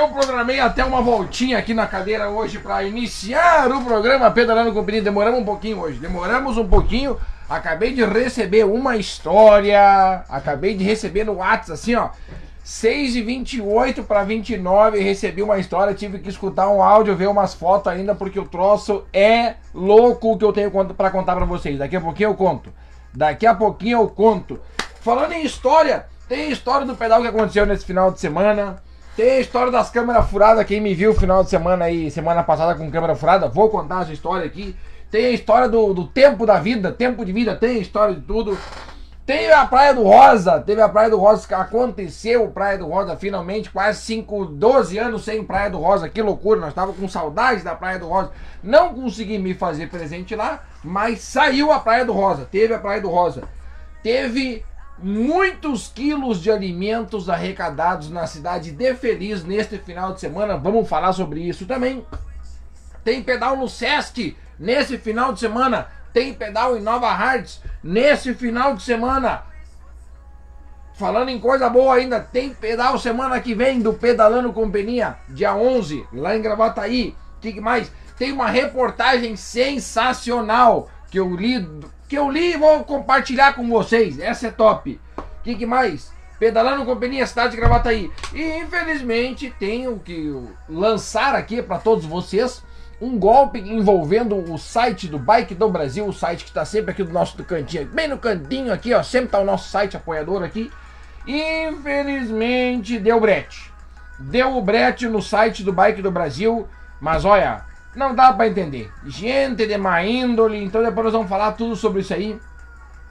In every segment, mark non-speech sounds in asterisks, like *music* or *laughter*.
eu programei até uma voltinha aqui na cadeira hoje para iniciar o programa Pedalando com Perigo. Demoramos um pouquinho hoje, demoramos um pouquinho. Acabei de receber uma história, acabei de receber no WhatsApp, assim, ó. 6 e 28 para 29, recebi uma história, tive que escutar um áudio, ver umas fotos ainda, porque o troço é louco o que eu tenho para contar para vocês. Daqui a pouquinho eu conto. Daqui a pouquinho eu conto. Falando em história, tem história do pedal que aconteceu nesse final de semana. Tem a história das câmeras furadas. Quem me viu final de semana aí, semana passada com câmera furada, vou contar essa história aqui. Tem a história do, do tempo da vida, tempo de vida, tem a história de tudo. Tem a Praia do Rosa, teve a Praia do Rosa que aconteceu, Praia do Rosa finalmente, quase 5, 12 anos sem Praia do Rosa, que loucura, nós estávamos com saudade da Praia do Rosa. Não consegui me fazer presente lá, mas saiu a Praia do Rosa, teve a Praia do Rosa. Teve muitos quilos de alimentos arrecadados na cidade de Feliz neste final de semana. Vamos falar sobre isso também. Tem pedal no Sesc nesse final de semana. Tem pedal em Nova Hartz nesse final de semana. Falando em coisa boa ainda, tem pedal semana que vem do Pedalando Companhia, dia 11, lá em Gravataí. O que mais? Tem uma reportagem sensacional que eu li que eu li e vou compartilhar com vocês. Essa é top. O que, que, mais? Pedalando Companhia Cidade de Gravataí. E infelizmente tenho que lançar aqui para todos vocês um golpe envolvendo o site do Bike do Brasil, o site que está sempre aqui do nosso cantinho, bem no cantinho aqui, ó, sempre tá o nosso site apoiador aqui. Infelizmente deu brete. Deu o brete no site do Bike do Brasil, mas olha, não dá para entender. Gente de má índole, então depois nós vamos falar tudo sobre isso aí.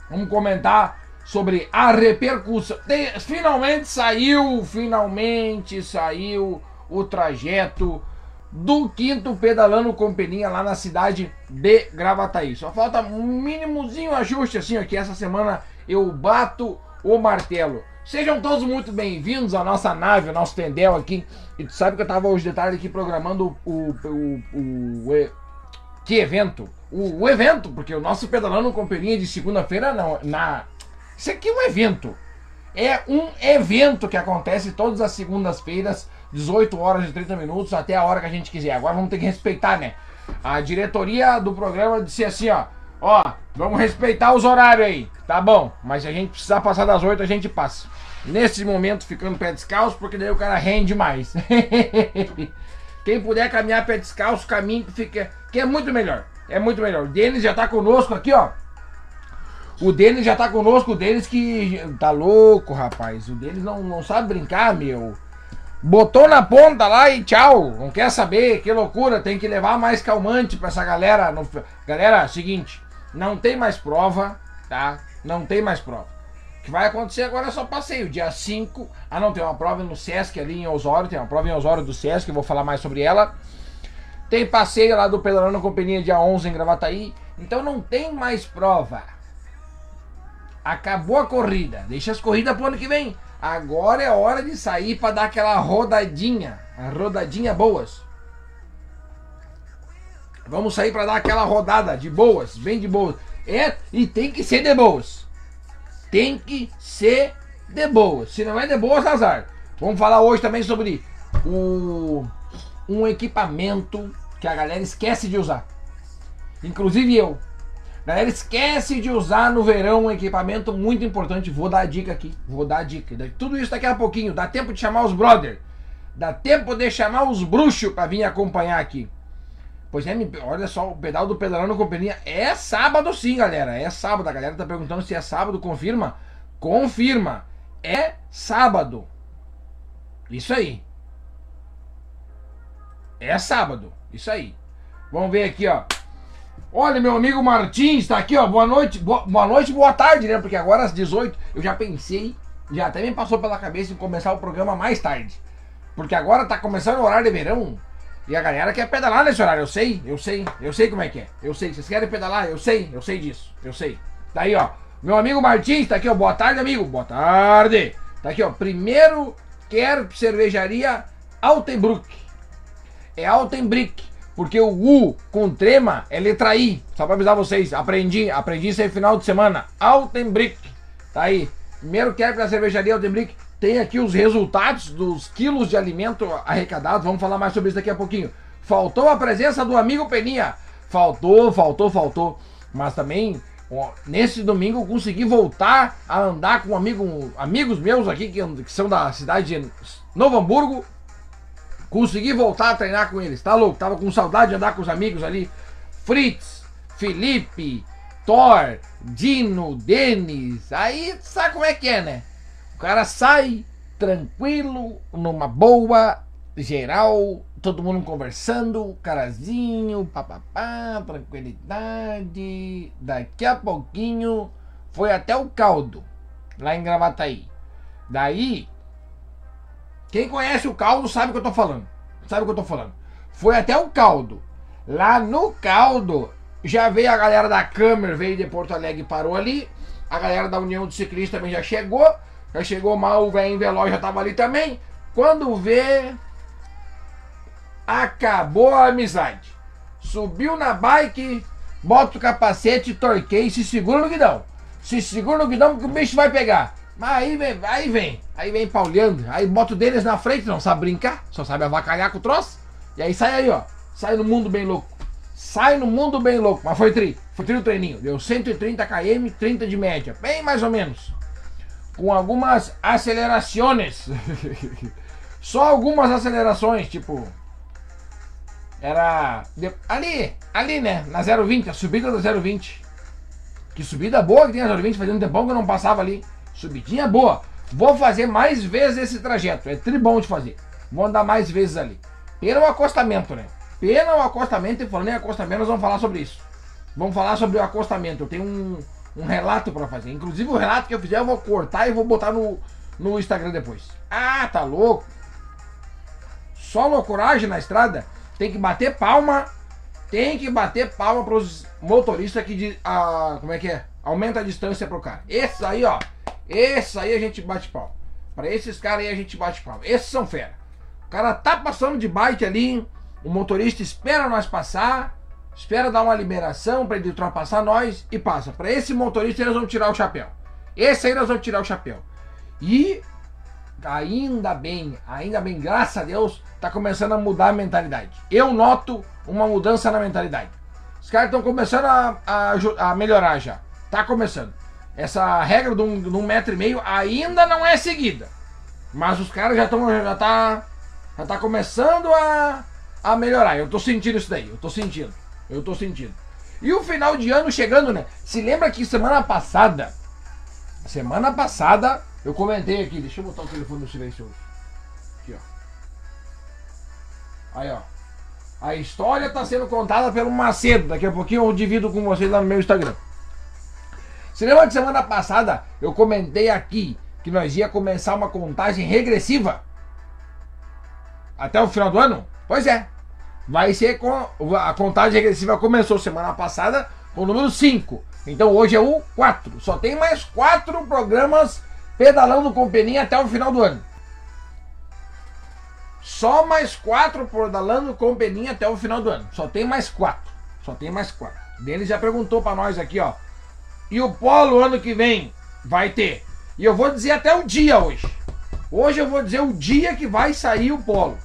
Vamos comentar sobre a repercussão. finalmente saiu, finalmente saiu o trajeto do quinto pedalando com peninha lá na cidade de Gravataí. Só falta um mínimozinho ajuste assim aqui essa semana eu bato o martelo. Sejam todos muito bem-vindos à nossa nave, ao nosso tendel aqui. E tu sabe que eu tava hoje de tarde aqui programando o. o, o, o que evento? O, o, evento, porque o nosso pedalando companhia de segunda-feira não. Na, isso aqui é um evento. É um evento que acontece todas as segundas-feiras, 18 horas e 30 minutos, até a hora que a gente quiser. Agora vamos ter que respeitar, né? A diretoria do programa disse assim, ó. Ó, vamos respeitar os horários aí. Tá bom, mas se a gente precisar passar das 8, a gente passa. Nesse momento ficando pé descalço, porque daí o cara rende mais. *laughs* Quem puder caminhar pé descalço, caminho que fica. Que é muito melhor. É muito melhor. O Denis já tá conosco aqui, ó. O Denis já tá conosco, o Denis que. Tá louco, rapaz. O Denis não, não sabe brincar, meu. Botou na ponta lá e tchau. Não quer saber, que loucura. Tem que levar mais calmante pra essa galera. Galera, seguinte. Não tem mais prova, tá? Não tem mais prova que vai acontecer agora é só passeio. Dia 5. Ah, não, tem uma prova no Sesc ali em Osório. Tem uma prova em Osório do Sesc, eu vou falar mais sobre ela. Tem passeio lá do Pedalando Companhia dia 11 em Gravataí. Então não tem mais prova. Acabou a corrida. Deixa as corridas pro ano que vem. Agora é hora de sair para dar aquela rodadinha. Rodadinha boas. Vamos sair para dar aquela rodada de boas, bem de boas. É, e tem que ser de boas tem que ser de boa. Se não é de boa, azar. Vamos falar hoje também sobre o, um equipamento que a galera esquece de usar. Inclusive eu. A galera esquece de usar no verão um equipamento muito importante. Vou dar a dica aqui. Vou dar a dica. Tudo isso daqui a pouquinho. Dá tempo de chamar os brother. Dá tempo de chamar os bruxos para vir acompanhar aqui. Pois é, olha só, o pedal do Pedalando Companhia é sábado sim, galera. É sábado. A galera tá perguntando se é sábado. Confirma? Confirma. É sábado. Isso aí. É sábado. Isso aí. Vamos ver aqui, ó. Olha, meu amigo Martins tá aqui, ó. Boa noite. Boa, boa noite, boa tarde, né? Porque agora às 18 eu já pensei, já até me passou pela cabeça em começar o programa mais tarde. Porque agora tá começando o horário de verão. E a galera quer pedalar nesse horário, eu sei, eu sei, eu sei como é que é. Eu sei, vocês querem pedalar? Eu sei, eu sei disso, eu sei. Tá aí, ó. Meu amigo Martins tá aqui, ó. Boa tarde, amigo. Boa tarde. Tá aqui, ó. Primeiro quer cervejaria Altenbruck. É Altenbrick. Porque o U com trema é letra I. Só pra avisar vocês. Aprendi, aprendi isso aí final de semana. Altenbrick. Tá aí. Primeiro quer pra cervejaria Altenbrick. Tem aqui os resultados dos quilos de alimento arrecadados. Vamos falar mais sobre isso daqui a pouquinho. Faltou a presença do amigo Peninha. Faltou, faltou, faltou. Mas também, nesse domingo, consegui voltar a andar com um amigo, amigos meus aqui, que, que são da cidade de Novo Hamburgo. Consegui voltar a treinar com eles. Tá louco? Tava com saudade de andar com os amigos ali. Fritz, Felipe, Thor, Dino, Denis. Aí sabe como é que é, né? Cara sai tranquilo, numa boa, geral, todo mundo conversando, carazinho, papapá, tranquilidade. Daqui a pouquinho foi até o caldo, lá em Gravataí. Daí, quem conhece o caldo sabe o que eu tô falando. Sabe o que eu tô falando. Foi até o caldo. Lá no caldo, já veio a galera da Câmara, veio de Porto Alegre parou ali. A galera da União de Ciclistas também já chegou. Já chegou mal, o velho Veloz já tava ali também. Quando vê, acabou a amizade. Subiu na bike, bota o capacete, torquei se segura no guidão. Se segura no guidão porque o bicho vai pegar. Mas aí vem, aí vem, aí vem pauleando, aí bota o deles na frente, não sabe brincar, só sabe avacalhar com o troço. E aí sai aí, ó. Sai no mundo bem louco. Sai no mundo bem louco. Mas foi tri. Foi tri o treininho. Deu 130 km, 30 de média. Bem mais ou menos. Com algumas acelerações. *laughs* Só algumas acelerações, tipo. Era. Ali, ali, né? Na 020, a subida da 020. Que subida boa que tem a 020, fazia um tempão que eu não passava ali. Subidinha boa. Vou fazer mais vezes esse trajeto. É tri bom de fazer. Vou andar mais vezes ali. Pena o acostamento, né? Pena o acostamento, e falando em acostamento, nós vamos falar sobre isso. Vamos falar sobre o acostamento. Eu tenho um, um relato pra fazer. Inclusive o relato que eu fizer eu vou cortar e vou botar no, no Instagram depois. Ah, tá louco? Só loucuragem na estrada. Tem que bater palma. Tem que bater palma pros motoristas que de, a, como é que é? Aumenta a distância pro cara. Esses aí, ó. Esses aí a gente bate palma. Pra esses caras aí a gente bate palma. Esses são fera. O cara tá passando de bike ali. O motorista espera nós passar. Espera dar uma liberação pra ele ultrapassar nós e passa. Pra esse motorista eles vão tirar o chapéu. Esse aí nós vamos tirar o chapéu. E ainda bem, ainda bem, graças a Deus, tá começando a mudar a mentalidade. Eu noto uma mudança na mentalidade. Os caras estão começando a, a a melhorar já. Tá começando. Essa regra de um, de um metro e meio ainda não é seguida. Mas os caras já estão. Já tá, já tá começando a, a melhorar. Eu tô sentindo isso daí. Eu tô sentindo. Eu tô sentindo. E o final de ano chegando, né? Se lembra que semana passada. Semana passada eu comentei aqui. Deixa eu botar o telefone no silencioso. Aqui, ó. Aí, ó. A história está sendo contada pelo Macedo. Daqui a pouquinho eu divido com vocês lá no meu Instagram. Se lembra que semana passada eu comentei aqui que nós ia começar uma contagem regressiva até o final do ano? Pois é. Vai ser com a contagem regressiva começou semana passada com o número 5. Então hoje é o 4. Só tem mais 4 programas pedalando com peninha até o final do ano. Só mais 4 pedalando com peninha até o final do ano. Só tem mais 4. Só tem mais 4. Deles já perguntou para nós aqui, ó. E o polo ano que vem vai ter. E eu vou dizer até o dia hoje. Hoje eu vou dizer o dia que vai sair o polo.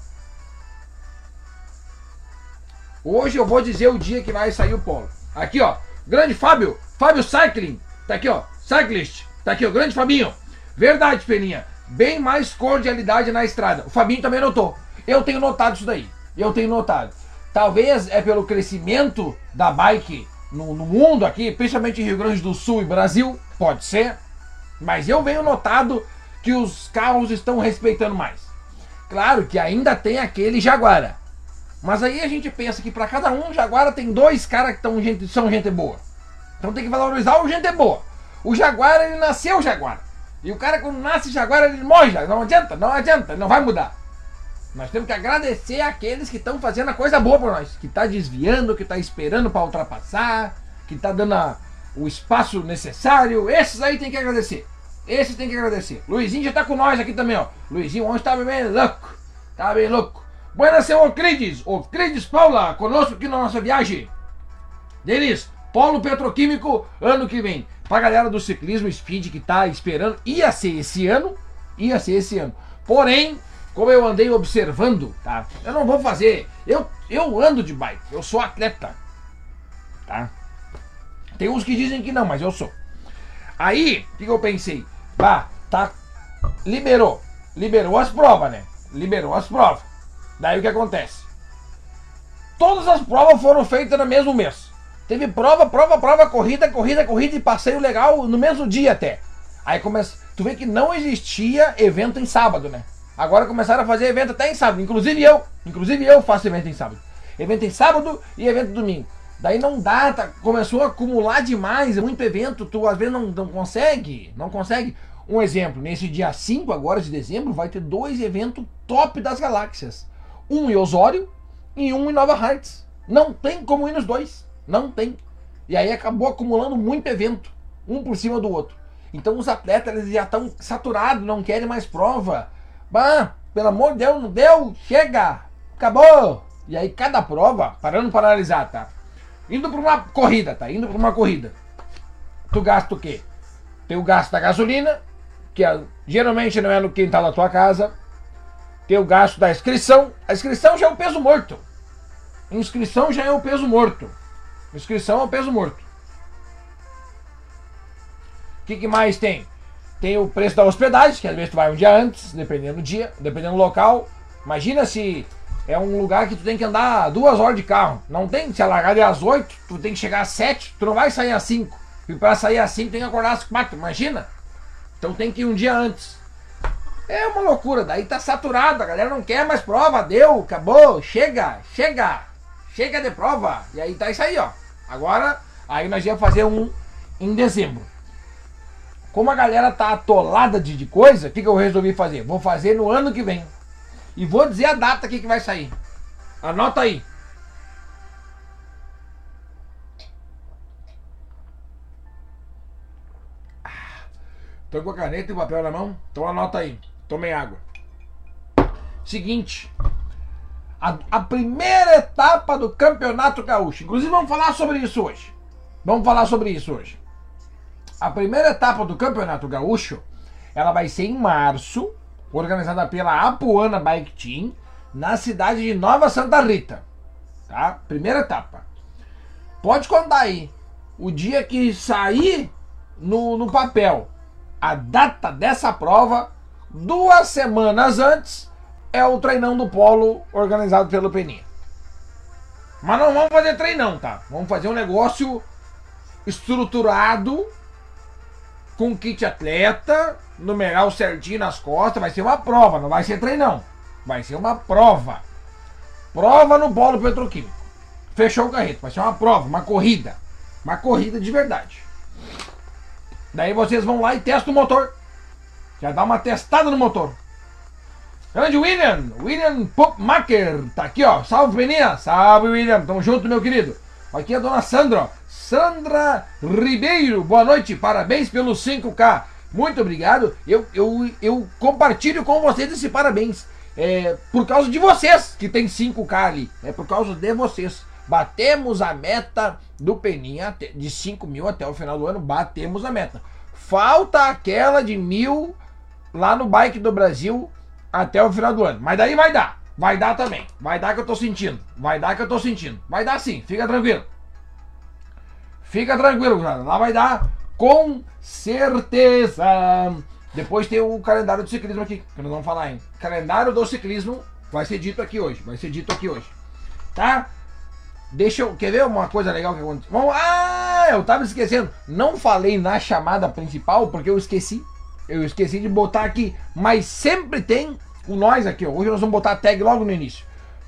Hoje eu vou dizer o dia que vai sair o polo. Aqui, ó. Grande Fábio. Fábio Cycling. Tá aqui, ó. Cyclist. Tá aqui, ó. Grande Fabinho. Verdade, Peninha. Bem mais cordialidade na estrada. O Fabinho também notou. Eu tenho notado isso daí. Eu tenho notado. Talvez é pelo crescimento da bike no, no mundo aqui, principalmente Rio Grande do Sul e Brasil. Pode ser. Mas eu venho notado que os carros estão respeitando mais. Claro que ainda tem aquele Jaguara. Mas aí a gente pensa que para cada um Jaguara tem dois caras que tão gente, são gente boa. Então tem que valorizar o gente boa. O Jaguara ele nasceu Jaguara. E o cara quando nasce Jaguara ele morre. Não adianta, não adianta, não vai mudar. Nós temos que agradecer aqueles que estão fazendo a coisa boa por nós, que está desviando, que está esperando para ultrapassar, que está dando a- o espaço necessário. Esses aí tem que agradecer. Esses tem que agradecer. Luizinho já tá com nós aqui também, ó. Luizinho ontem tava bem louco. Tava bem louco. Buenas, seu Oclides. Oclides Paula, conosco aqui na nossa viagem. Denis, Polo Petroquímico, ano que vem. Pra galera do ciclismo speed que tá esperando, ia ser esse ano, Ia ser esse ano. Porém, como eu andei observando, tá? Eu não vou fazer. Eu, eu ando de bike, eu sou atleta. Tá? Tem uns que dizem que não, mas eu sou. Aí, o que, que eu pensei? Bah, tá. Liberou. Liberou as provas, né? Liberou as provas. Daí o que acontece? Todas as provas foram feitas no mesmo mês. Teve prova, prova, prova, corrida, corrida, corrida e passeio legal no mesmo dia até. Aí começa. Tu vê que não existia evento em sábado, né? Agora começaram a fazer evento até em sábado. Inclusive eu. Inclusive eu faço evento em sábado. Evento em sábado e evento domingo. Daí não dá, tá, começou a acumular demais, muito evento, tu às vezes não, não consegue, não consegue. Um exemplo, nesse dia 5 agora de dezembro vai ter dois eventos top das galáxias. Um em Osório e um em Nova Hartz. Não tem como ir nos dois. Não tem. E aí acabou acumulando muito evento, um por cima do outro. Então os atletas eles já estão saturados, não querem mais prova. Bah, pelo amor de Deus, não deu, chega, acabou. E aí cada prova, parando para analisar, tá? Indo para uma corrida, tá? Indo para uma corrida. Tu gasta o quê? Tem o gasto da gasolina, que é, geralmente não é no quintal da tua casa. Tem o gasto da inscrição. A inscrição já é o peso morto. Inscrição já é o peso morto. Inscrição é o peso morto. O que, que mais tem? Tem o preço da hospedagem, que às vezes tu vai um dia antes, dependendo do dia, dependendo do local. Imagina se é um lugar que tu tem que andar duas horas de carro. Não tem, se a largada é às 8, tu tem que chegar às 7, tu não vai sair às 5. E para sair às 5 tem que acordar às 4, imagina? Então tem que ir um dia antes. É uma loucura, daí tá saturado, a galera não quer mais prova, deu, acabou, chega, chega, chega de prova. E aí tá isso aí, ó. Agora, aí nós ia fazer um em dezembro. Como a galera tá atolada de, de coisa, o que, que eu resolvi fazer? Vou fazer no ano que vem. E vou dizer a data aqui que vai sair. Anota aí. Tô com a caneta e o papel na mão? Então anota aí. Tomei água. Seguinte. A, a, primeira etapa do Campeonato Gaúcho. Inclusive vamos falar sobre isso hoje. Vamos falar sobre isso hoje. A primeira etapa do Campeonato Gaúcho, ela vai ser em março, organizada pela Apuana Bike Team, na cidade de Nova Santa Rita. Tá? Primeira etapa. Pode contar aí. O dia que sair no, no papel a data dessa prova, duas semanas antes, é o treinão do polo organizado pelo Peninha. Mas não vamos fazer treinão, tá? Vamos fazer um negócio estruturado, com kit atleta, numeral certinho nas costas, vai ser uma prova, não vai ser treinão. Vai ser uma prova. Prova no polo petroquímico. Fechou o carreto, vai ser uma prova, uma corrida. Uma corrida de verdade. Daí vocês vão lá e testam o motor. Já dá uma testada no motor. Grande William, William Popmacher, tá aqui ó. Salve Peninha, salve William, tamo junto meu querido. Aqui é a dona Sandra, ó. Sandra Ribeiro, boa noite, parabéns pelos 5K. Muito obrigado. Eu, eu, eu compartilho com vocês esse parabéns. É por causa de vocês que tem 5K ali. É por causa de vocês. Batemos a meta do Peninha de 5 mil até o final do ano. Batemos a meta. Falta aquela de mil lá no Bike do Brasil até o final do ano. Mas daí vai dar. Vai dar também. Vai dar que eu tô sentindo. Vai dar que eu tô sentindo. Vai dar sim. Fica tranquilo. Fica tranquilo, cara. Lá vai dar com certeza. Depois tem o calendário do ciclismo aqui, que nós vamos falar, hein? Calendário do ciclismo vai ser dito aqui hoje. Vai ser dito aqui hoje. Tá? Deixa eu. Quer ver uma coisa legal que aconteceu? Vamos, ah, eu tava esquecendo. Não falei na chamada principal porque eu esqueci. Eu esqueci de botar aqui. Mas sempre tem o nós aqui, ó. Hoje nós vamos botar a tag logo no início.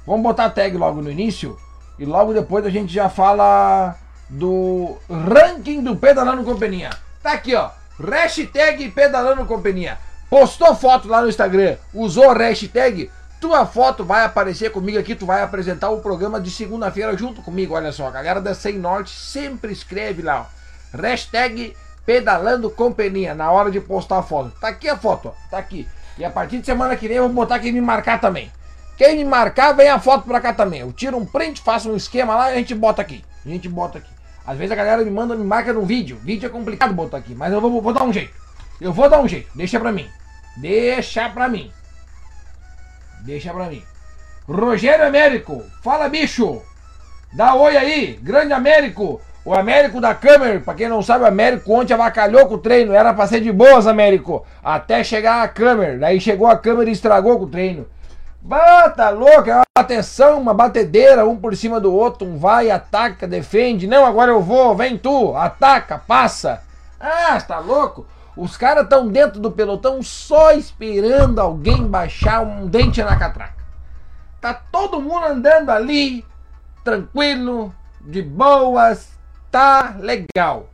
Vamos botar a tag logo no início. E logo depois a gente já fala do ranking do Pedalando Companhia. Tá aqui, ó. Hashtag Pedalando Companhia. Postou foto lá no Instagram, usou a hashtag, tua foto vai aparecer comigo aqui, tu vai apresentar o programa de segunda-feira junto comigo, olha só. A galera da Sem Norte sempre escreve lá, ó. Hashtag Pedalando Companhia, na hora de postar a foto. Tá aqui a foto, ó. Tá aqui. E a partir de semana que vem eu vou botar quem me marcar também. Quem me marcar, vem a foto pra cá também. Eu tiro um print, faço um esquema lá e a gente bota aqui. A gente bota aqui. Às vezes a galera me manda, me marca no vídeo. Vídeo é complicado botar aqui, mas eu vou, vou dar um jeito. Eu vou dar um jeito, deixa pra mim. Deixa pra mim. Deixa pra mim. Rogério Américo, fala bicho. Dá oi aí, grande Américo. O Américo da câmera, pra quem não sabe, o Américo ontem avacalhou com o treino. Era pra ser de boas, Américo. Até chegar a câmera. Daí chegou a câmera e estragou com o treino. Bata louco, é uma bateção, uma batedeira, um por cima do outro. Um vai, ataca, defende. Não, agora eu vou, vem tu, ataca, passa. Ah, tá louco? Os caras estão dentro do pelotão só esperando alguém baixar um dente na catraca. Tá todo mundo andando ali, tranquilo, de boas, tá legal.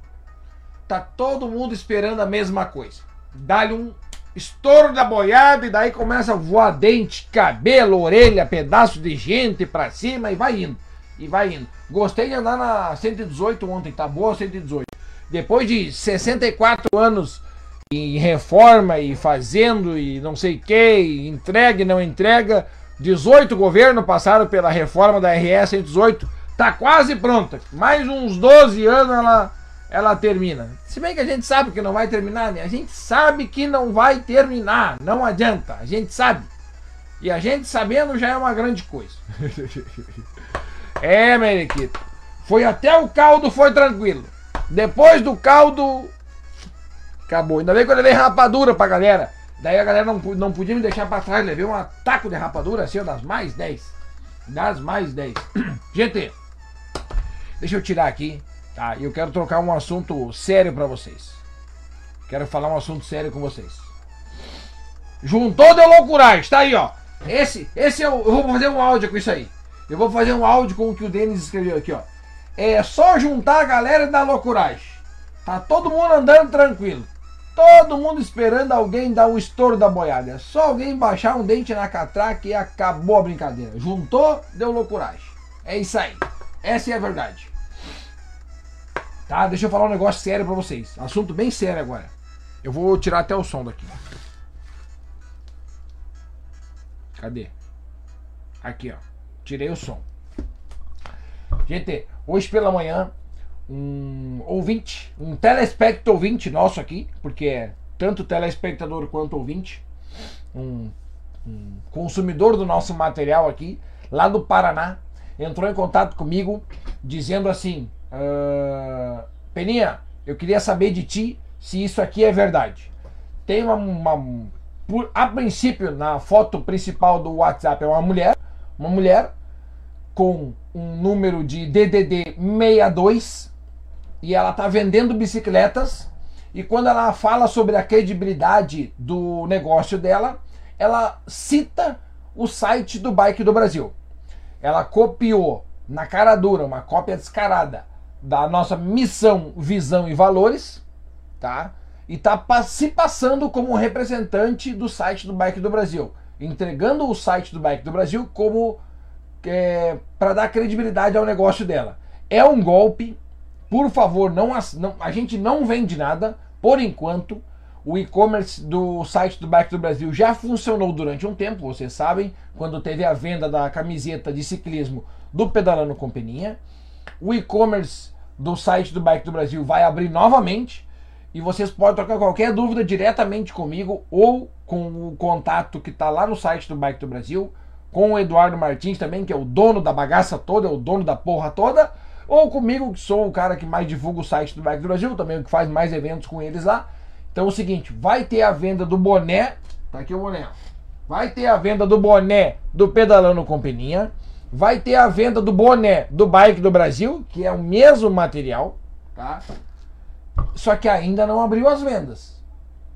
Tá todo mundo esperando a mesma coisa. Dá-lhe um estouro da boiada e daí começa a voar dente, cabelo, orelha, pedaço de gente pra cima e vai indo. E vai indo. Gostei de andar na 118 ontem, tá boa a 118. Depois de 64 anos em reforma e fazendo e não sei que, entrega e não entrega, 18 governos passaram pela reforma da RS 118, tá quase pronta. Mais uns 12 anos ela, ela termina. Se bem que a gente sabe que não vai terminar, né? A gente sabe que não vai terminar, não adianta, a gente sabe. E a gente sabendo já é uma grande coisa. *laughs* é, Meriquito. Foi até o caldo, foi tranquilo. Depois do caldo, acabou. Ainda bem que eu levei rapadura pra galera. Daí a galera não, não podia me deixar pra trás. Levei um ataque de rapadura assim, das mais 10. Das mais 10. *clears throat* Gente, deixa eu tirar aqui, tá? Eu quero trocar um assunto sério pra vocês. Quero falar um assunto sério com vocês. Juntou de loucuragem, tá aí, ó. Esse, esse eu, eu vou fazer um áudio com isso aí. Eu vou fazer um áudio com o que o Denis escreveu aqui, ó. É só juntar a galera da loucuragem. Tá todo mundo andando tranquilo. Todo mundo esperando alguém dar o estouro da boiada. É só alguém baixar um dente na catraca e acabou a brincadeira. Juntou, deu loucuragem. É isso aí. Essa é a verdade. Tá? Deixa eu falar um negócio sério pra vocês. Assunto bem sério agora. Eu vou tirar até o som daqui. Cadê? Aqui, ó. Tirei o som. Gente, hoje pela manhã um ouvinte, um telespectador ouvinte nosso aqui, porque é tanto telespectador quanto ouvinte, um, um consumidor do nosso material aqui, lá do Paraná, entrou em contato comigo dizendo assim: uh, Peninha, eu queria saber de ti se isso aqui é verdade. Tem uma, uma por, a princípio na foto principal do WhatsApp é uma mulher, uma mulher com um número de DDD 62 e ela está vendendo bicicletas. E quando ela fala sobre a credibilidade do negócio dela, ela cita o site do Bike do Brasil. Ela copiou na cara dura, uma cópia descarada da nossa missão, visão e valores, tá? E tá se passando como representante do site do Bike do Brasil, entregando o site do Bike do Brasil como é, para dar credibilidade ao negócio dela. É um golpe, por favor, não, não, a gente não vende nada, por enquanto. O e-commerce do site do Bike do Brasil já funcionou durante um tempo, vocês sabem, quando teve a venda da camiseta de ciclismo do Pedalando com Peninha. O e-commerce do site do Bike do Brasil vai abrir novamente e vocês podem trocar qualquer dúvida diretamente comigo ou com o contato que está lá no site do Bike do Brasil, com o Eduardo Martins também, que é o dono da bagaça toda, é o dono da porra toda ou comigo, que sou o cara que mais divulga o site do Bike do Brasil, também o que faz mais eventos com eles lá. Então é o seguinte, vai ter a venda do boné, tá aqui o boné, vai ter a venda do boné do Pedalando com Peninha, vai ter a venda do boné do Bike do Brasil, que é o mesmo material, tá? Só que ainda não abriu as vendas.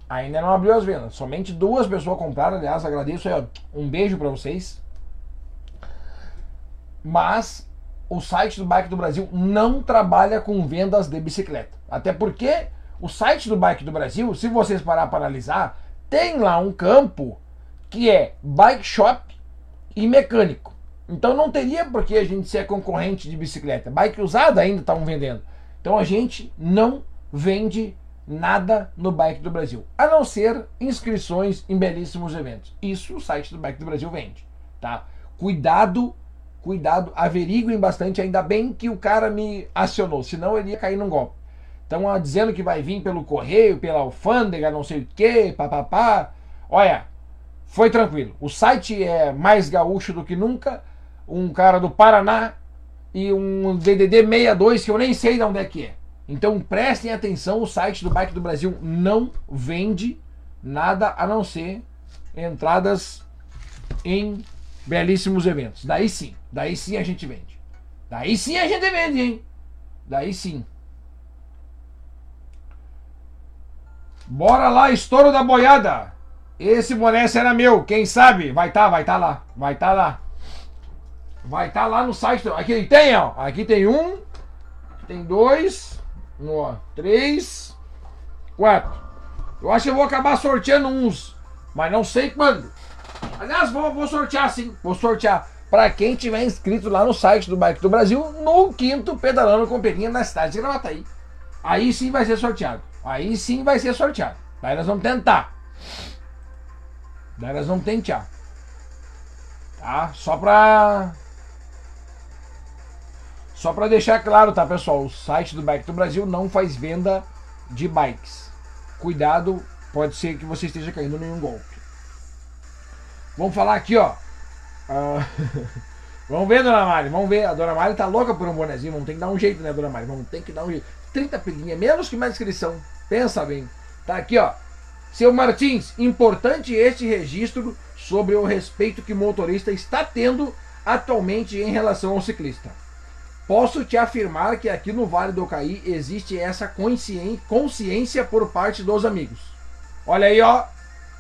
Ainda não abriu as vendas. Somente duas pessoas compraram, aliás, agradeço aí, um beijo para vocês. Mas o site do Bike do Brasil não trabalha com vendas de bicicleta. Até porque o site do Bike do Brasil, se vocês parar para analisar, tem lá um campo que é bike shop e mecânico. Então não teria por que a gente ser concorrente de bicicleta. Bike usada ainda estão vendendo. Então a gente não vende nada no Bike do Brasil, a não ser inscrições em belíssimos eventos. Isso o site do Bike do Brasil vende, tá? Cuidado cuidado, averiguem bastante. Ainda bem que o cara me acionou, senão ele ia cair num golpe. Estão dizendo que vai vir pelo correio, pela alfândega, não sei o que, papapá. Olha, foi tranquilo. O site é mais gaúcho do que nunca. Um cara do Paraná e um DDD 62 que eu nem sei de onde é que é. Então prestem atenção, o site do Bike do Brasil não vende nada a não ser entradas em belíssimos eventos. Daí sim, daí sim a gente vende. Daí sim a gente vende, hein? Daí sim. Bora lá, estouro da boiada. Esse boné será meu, quem sabe? Vai tá, vai tá lá, vai tá lá. Vai tá lá no site. Aqui tem, ó. Aqui tem um, tem dois, ó, três, quatro. Eu acho que eu vou acabar sorteando uns, mas não sei quando. Aliás, vou, vou sortear sim, vou sortear para quem tiver inscrito lá no site do Bike do Brasil no quinto pedalando com peninha na cidade de Gravataí. Aí sim vai ser sorteado. Aí sim vai ser sorteado. Daí nós vamos tentar. Daí nós vamos tentar. Tá? Só pra. Só pra deixar claro, tá, pessoal? O site do Bike do Brasil não faz venda de bikes. Cuidado, pode ser que você esteja caindo em um golpe. Vamos falar aqui, ó. Uh... *laughs* vamos ver, dona Mari, vamos ver. A dona Mari tá louca por um bonezinho. Vamos ter que dar um jeito, né, dona Mari? Vamos ter que dar um jeito. 30 pilinha, menos que uma inscrição. Pensa bem. Tá aqui, ó. Seu Martins, importante este registro sobre o respeito que o motorista está tendo atualmente em relação ao ciclista. Posso te afirmar que aqui no Vale do Caí existe essa consciência por parte dos amigos. Olha aí, ó.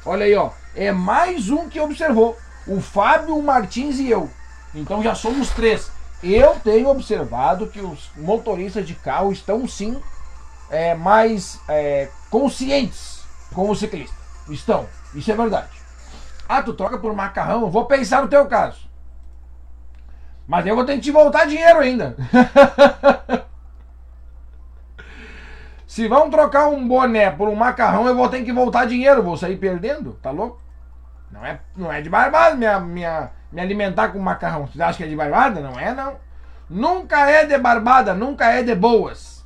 Olha aí, ó. É mais um que observou. O Fábio Martins e eu. Então já somos três. Eu tenho observado que os motoristas de carro estão sim é, mais é, conscientes com o ciclista. Estão, isso é verdade. Ah, tu troca por macarrão? Eu vou pensar no teu caso. Mas eu vou ter que te voltar dinheiro ainda. *laughs* Se vão trocar um boné por um macarrão, eu vou ter que voltar dinheiro. Vou sair perdendo, tá louco? Não é, não é de barbada minha, minha, me alimentar com macarrão. Você acha que é de barbada? Não é, não. Nunca é de barbada, nunca é de boas.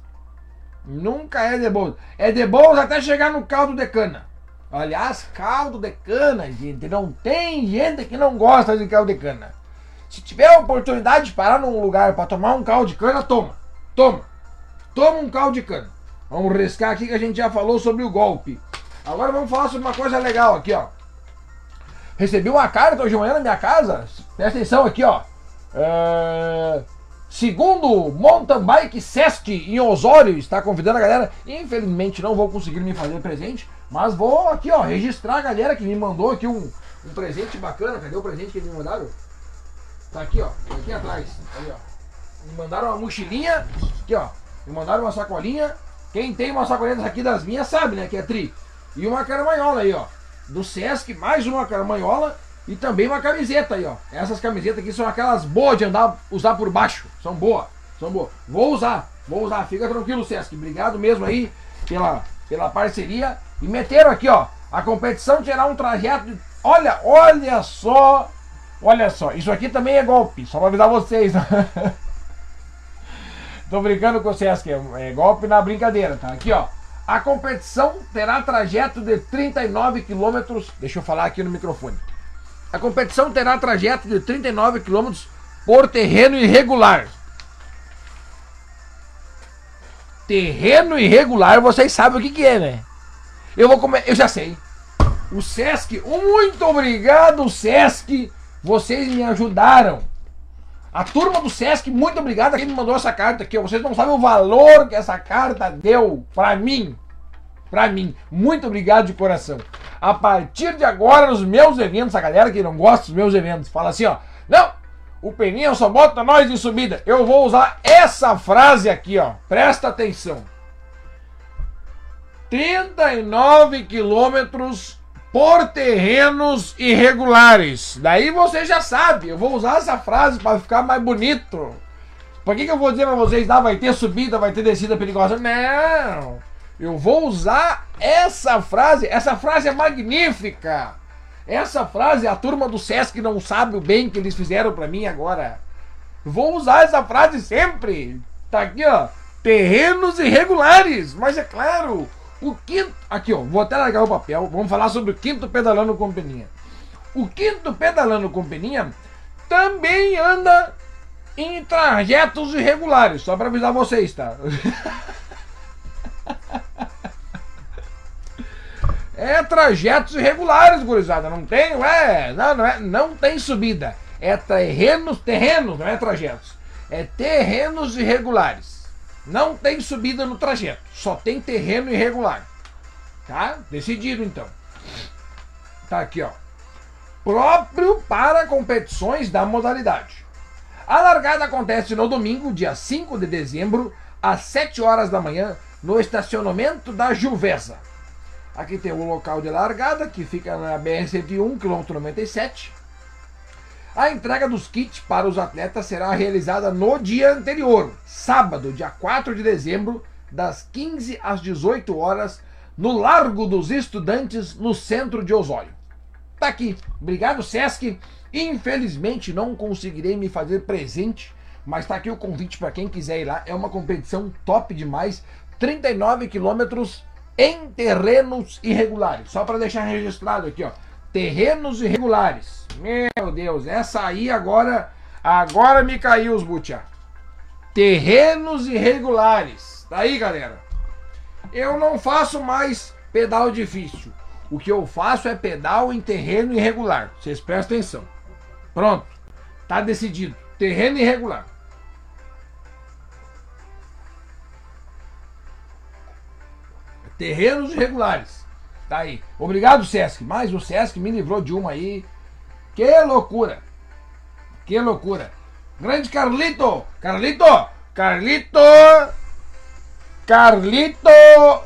Nunca é de boas. É de boas até chegar no caldo de cana. Aliás, caldo de cana, gente. Não tem gente que não gosta de caldo de cana. Se tiver a oportunidade de parar num lugar para tomar um caldo de cana, toma. Toma. Toma um caldo de cana. Vamos riscar aqui que a gente já falou sobre o golpe. Agora vamos falar sobre uma coisa legal aqui, ó. Recebi uma carta hoje de manhã na minha casa. Presta atenção aqui, ó. É... Segundo Mountain Bike Sesc em Osório, está convidando a galera. Infelizmente não vou conseguir me fazer presente, mas vou aqui, ó, registrar a galera que me mandou aqui um, um presente bacana. Cadê o presente que eles me mandaram? Tá aqui, ó, tá aqui atrás. Aí, ó. Me mandaram uma mochilinha, aqui, ó. Me mandaram uma sacolinha. Quem tem uma sacolinha aqui das minhas sabe, né, que é tri. E uma caramanhola aí, ó. Do Sesc, mais uma caramanhola e também uma camiseta aí, ó. Essas camisetas aqui são aquelas boas de andar, usar por baixo. São boas, são boas. Vou usar, vou usar. Fica tranquilo, Sesc. Obrigado mesmo aí pela, pela parceria. E meteram aqui, ó. A competição terá um trajeto de... Olha, olha só. Olha só. Isso aqui também é golpe. Só pra avisar vocês. *laughs* Tô brincando com o Sesc. É golpe na brincadeira, tá? Aqui, ó. A competição terá trajeto de 39 quilômetros. Deixa eu falar aqui no microfone. A competição terá trajeto de 39 km por terreno irregular. Terreno irregular, vocês sabem o que, que é, né? Eu vou comer, eu já sei. O Sesc, muito obrigado, Sesc. Vocês me ajudaram. A turma do Sesc, muito obrigado a quem me mandou essa carta aqui. Vocês não sabem o valor que essa carta deu para mim. Para mim. Muito obrigado de coração a partir de agora nos meus eventos, a galera que não gosta dos meus eventos, fala assim, ó, não, o Peninha só bota nós de subida. Eu vou usar essa frase aqui, ó. Presta atenção. 39 quilômetros por terrenos irregulares. Daí você já sabe. Eu vou usar essa frase para ficar mais bonito. Por que, que eu vou dizer para vocês, ah, vai ter subida, vai ter descida perigosa? Não. Eu vou usar essa frase. Essa frase é magnífica. Essa frase a turma do Sesc não sabe o bem que eles fizeram para mim agora. Vou usar essa frase sempre. Tá aqui, ó. Terrenos irregulares. Mas é claro, O quinto. Aqui, ó. Vou até largar o papel. Vamos falar sobre o quinto pedalando com peninha. O quinto pedalando com peninha também anda em trajetos irregulares. Só para avisar vocês, tá? *laughs* É trajetos irregulares, gurizada. Não tem, é, não, não, é, não tem subida. É terrenos, terrenos, não é trajetos. É terrenos irregulares. Não tem subida no trajeto. Só tem terreno irregular. Tá? Decidido então. Tá aqui, ó. Próprio para competições da modalidade. A largada acontece no domingo, dia 5 de dezembro, às 7 horas da manhã, no estacionamento da Juvesa. Aqui tem o local de largada, que fica na BR-101, quilômetro 97. A entrega dos kits para os atletas será realizada no dia anterior, sábado, dia 4 de dezembro, das 15 às 18 horas, no Largo dos Estudantes, no centro de Osório. Tá aqui. Obrigado, Sesc. Infelizmente não conseguirei me fazer presente, mas tá aqui o convite para quem quiser ir lá. É uma competição top demais. 39 quilômetros em terrenos irregulares. Só para deixar registrado aqui, ó. Terrenos irregulares. Meu Deus, essa aí agora agora me caiu os butiá. Terrenos irregulares. Tá aí, galera. Eu não faço mais pedal difícil. O que eu faço é pedal em terreno irregular. Vocês prestem atenção. Pronto. Tá decidido. Terreno irregular. Terrenos irregulares. Tá aí. Obrigado, Sesc. Mas o Sesc me livrou de uma aí. Que loucura. Que loucura. Grande Carlito. Carlito. Carlito. Carlito.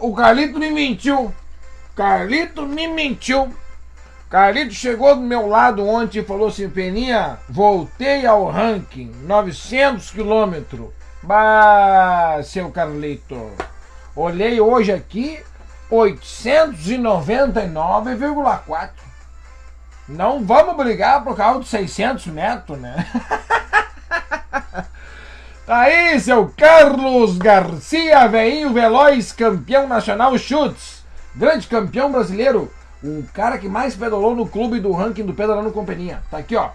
O Carlito me mentiu. Carlito me mentiu. Carlito chegou do meu lado ontem e falou assim: Peninha, voltei ao ranking, 900 quilômetros. Bah, seu Carlito. Olhei hoje aqui, 899,4. Não vamos brigar por causa de 600 metros, né? *laughs* tá aí, seu Carlos Garcia, veinho veloz, campeão nacional chutes. Grande campeão brasileiro. O cara que mais pedalou no clube do ranking do Pedalando com Peninha. Tá aqui, ó.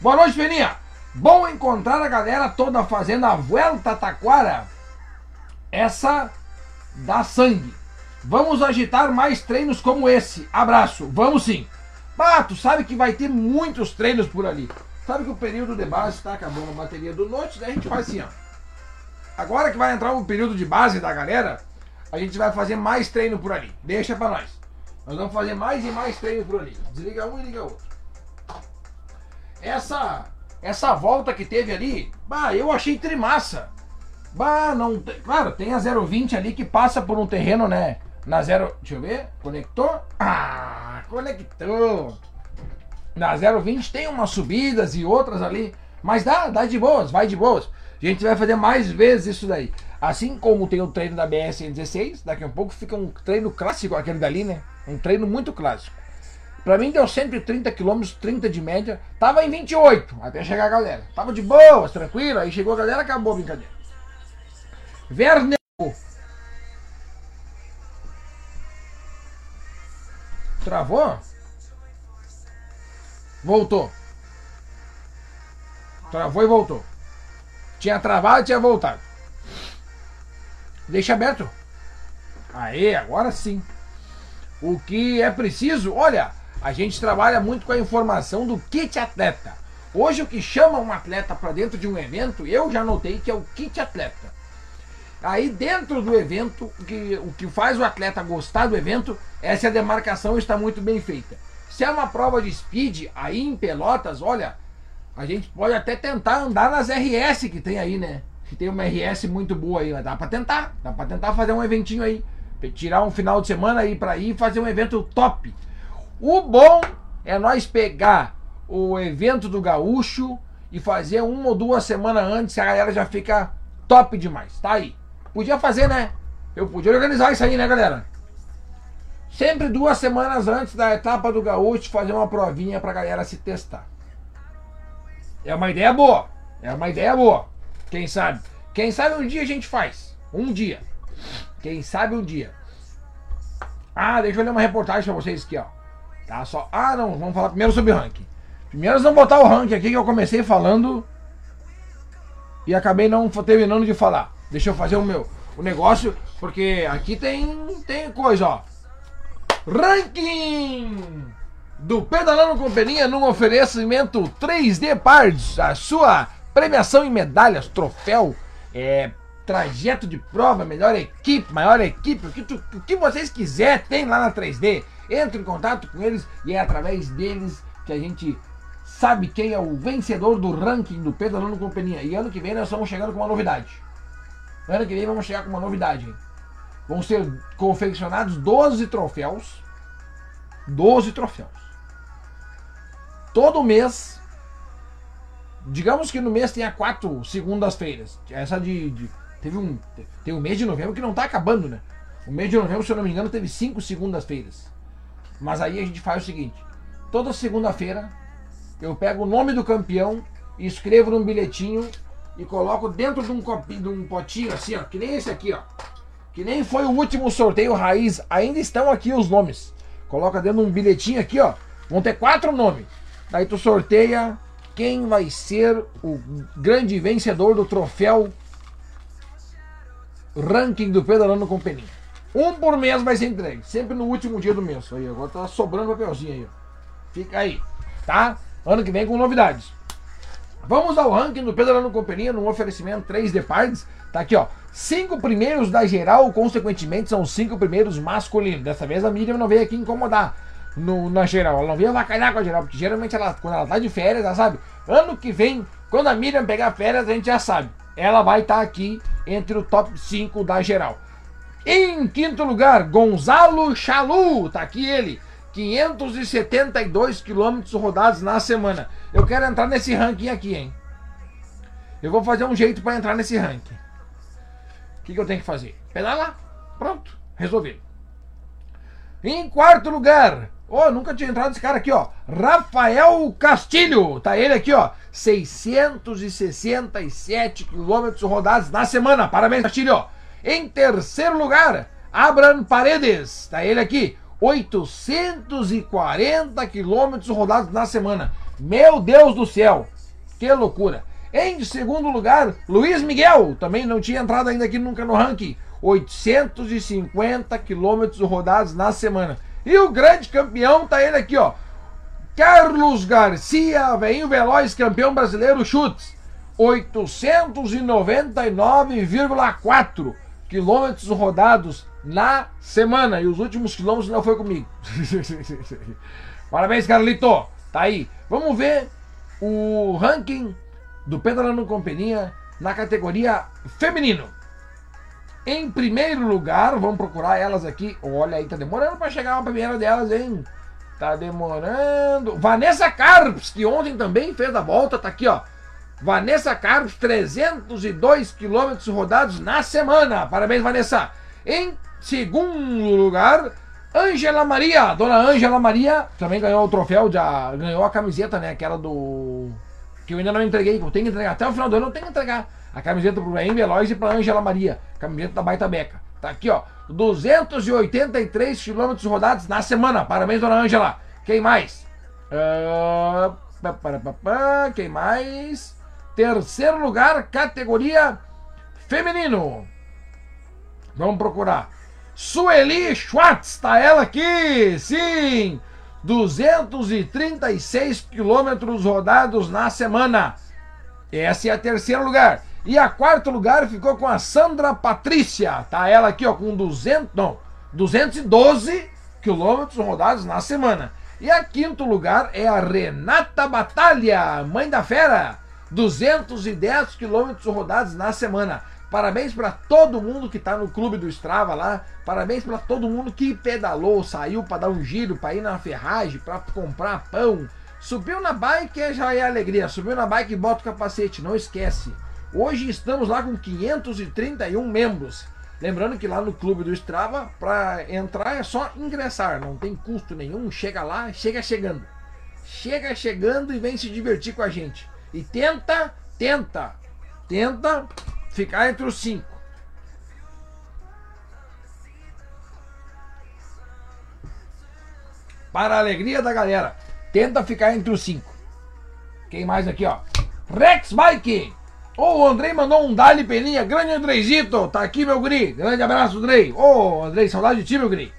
Boa noite, Peninha. Bom encontrar a galera toda fazendo a Vuelta Taquara. Essa dá sangue. Vamos agitar mais treinos como esse. Abraço. Vamos sim. Bato, sabe que vai ter muitos treinos por ali. Sabe que o período de base está acabando a bateria do noite, daí a gente faz assim, ó. Agora que vai entrar o período de base da galera, a gente vai fazer mais treino por ali. Deixa pra nós. Nós vamos fazer mais e mais treino por ali. Desliga um e liga outro. Essa essa volta que teve ali, bah, eu achei trimassa. Bah, não. Claro, tem a 020 ali que passa por um terreno, né? Na zero. Deixa eu ver. Conectou? Ah, conectou. Na 020 tem umas subidas e outras ali. Mas dá, dá de boas, vai de boas. A gente vai fazer mais vezes isso daí. Assim como tem o treino da BS-16, daqui a pouco fica um treino clássico aquele dali, né? Um treino muito clássico. Pra mim deu 130 km, 30 de média. Tava em 28 até chegar a galera. Tava de boas, tranquilo. Aí chegou a galera, acabou a brincadeira. Werner. Travou? Voltou. Travou e voltou. Tinha travado e tinha voltado. Deixa aberto. Aí, agora sim. O que é preciso, olha, a gente trabalha muito com a informação do kit atleta. Hoje o que chama um atleta para dentro de um evento, eu já notei que é o kit atleta. Aí dentro do evento, o que, o que faz o atleta gostar do evento é se a demarcação está muito bem feita. Se é uma prova de speed, aí em Pelotas, olha, a gente pode até tentar andar nas RS que tem aí, né? Que tem uma RS muito boa aí, dá para tentar, dá para tentar fazer um eventinho aí, tirar um final de semana aí para ir fazer um evento top. O bom é nós pegar o evento do gaúcho e fazer uma ou duas semanas antes, a galera já fica top demais. Tá aí. Podia fazer, né? Eu podia organizar isso aí, né, galera? Sempre duas semanas antes da etapa do Gaúcho, fazer uma provinha pra galera se testar. É uma ideia boa. É uma ideia boa. Quem sabe? Quem sabe um dia a gente faz. Um dia. Quem sabe um dia. Ah, deixa eu ler uma reportagem pra vocês aqui, ó. Tá só. Ah, não, vamos falar primeiro sobre ranking. Primeiro nós vamos botar o ranking aqui que eu comecei falando e acabei não terminando de falar. Deixa eu fazer o meu o negócio, porque aqui tem tem coisa, ó. Ranking do Pedalando Companhia num oferecimento 3D Parts, a sua premiação em medalhas, troféu, é, trajeto de prova, melhor equipe, maior equipe, o que, tu, o que vocês quiser tem lá na 3D. Entre em contato com eles e é através deles que a gente sabe quem é o vencedor do ranking do Pedalando Companhia. E ano que vem nós estamos chegando com uma novidade. Ano que vem vamos chegar com uma novidade. Vão ser confeccionados 12 troféus. 12 troféus. Todo mês. Digamos que no mês tenha quatro segundas-feiras. Essa de, de. Teve um. Tem um mês de novembro que não está acabando, né? O mês de novembro, se eu não me engano, teve cinco segundas-feiras. Mas aí a gente faz o seguinte: toda segunda-feira eu pego o nome do campeão, escrevo num bilhetinho e coloco dentro de um copinho, de um potinho assim, ó, que nem esse aqui, ó. Que nem foi o último sorteio raiz, ainda estão aqui os nomes. Coloca dentro de um bilhetinho aqui, ó. Vão ter quatro nomes. Daí tu sorteia quem vai ser o grande vencedor do troféu ranking do Pedalando com Peninha. Um por mês vai ser entregue, sempre no último dia do mês. Aí, agora tá sobrando papelzinho aí, ó. Fica aí, tá? Ano que vem com novidades. Vamos ao ranking do Pedalando Companhia num oferecimento 3D Parts. Tá aqui, ó. Cinco primeiros da geral, consequentemente, são cinco primeiros masculinos. Dessa vez a Miriam não veio aqui incomodar no, na geral. Ela não veio avacalhar com a geral, porque geralmente ela, quando ela tá de férias, ela sabe. Ano que vem, quando a Miriam pegar férias, a gente já sabe. Ela vai estar tá aqui entre o top 5 da geral. Em quinto lugar, Gonzalo Chalu. Tá aqui ele. 572 quilômetros rodados na semana. Eu quero entrar nesse ranking aqui, hein? Eu vou fazer um jeito para entrar nesse ranking. O que, que eu tenho que fazer? Pedalar. Pronto. Resolvi. Em quarto lugar, oh, nunca tinha entrado esse cara aqui, ó. Rafael Castilho. Tá ele aqui, ó. 667 quilômetros rodados na semana. Parabéns, Castilho. Em terceiro lugar, Abraham Paredes. Tá ele aqui. 840 quilômetros rodados na semana. Meu Deus do céu! Que loucura! Em segundo lugar, Luiz Miguel, também não tinha entrado ainda aqui nunca no ranking. 850 quilômetros rodados na semana. E o grande campeão tá ele aqui, ó. Carlos Garcia, veinho veloz, campeão brasileiro chutes. 899,4 quilômetros rodados na semana. E os últimos quilômetros não foi comigo. *laughs* Parabéns, Carlito. Tá aí. Vamos ver o ranking do Pedalando Companhia na categoria feminino. Em primeiro lugar, vamos procurar elas aqui. Olha aí, tá demorando para chegar a primeira delas, hein? Tá demorando. Vanessa Carps, que ontem também fez a volta, tá aqui, ó. Vanessa Carlos, 302 quilômetros rodados na semana. Parabéns, Vanessa. Em segundo lugar, Ângela Maria. Dona Ângela Maria também ganhou o troféu, já ganhou a camiseta, né? Aquela do. Que eu ainda não entreguei, que eu tenho que entregar. Até o final do ano eu tenho que entregar. A camiseta pro Brahim Veloz e pra Ângela Maria. Camiseta da Baita Beca. Tá aqui, ó. 283 quilômetros rodados na semana. Parabéns, dona Ângela. Quem mais? Uh... Quem mais? Terceiro lugar, categoria feminino. Vamos procurar. Sueli Schwartz, tá ela aqui, sim! 236 quilômetros rodados na semana. Essa é a terceiro lugar. E a quarto lugar ficou com a Sandra Patrícia, tá ela aqui, ó, com 200, não, 212 quilômetros rodados na semana. E a quinto lugar é a Renata Batalha, mãe da fera, 210 quilômetros rodados na semana. Parabéns para todo mundo que está no clube do Strava lá. Parabéns para todo mundo que pedalou, saiu para dar um giro, para ir na ferragem, para comprar pão. Subiu na bike já é alegria. Subiu na bike e bota o capacete, não esquece. Hoje estamos lá com 531 membros. Lembrando que lá no clube do Strava, para entrar é só ingressar, não tem custo nenhum. Chega lá, chega chegando. Chega chegando e vem se divertir com a gente. E tenta, tenta, tenta ficar entre os cinco. Para a alegria da galera. Tenta ficar entre os cinco. Quem mais aqui, ó? Rex Bike. Ô, oh, o Andrei mandou um Dali Peninha. Grande Andreizito. Tá aqui, meu guri. Grande abraço, Andrei. Ô, oh, Andrei, saudade de ti, meu guri.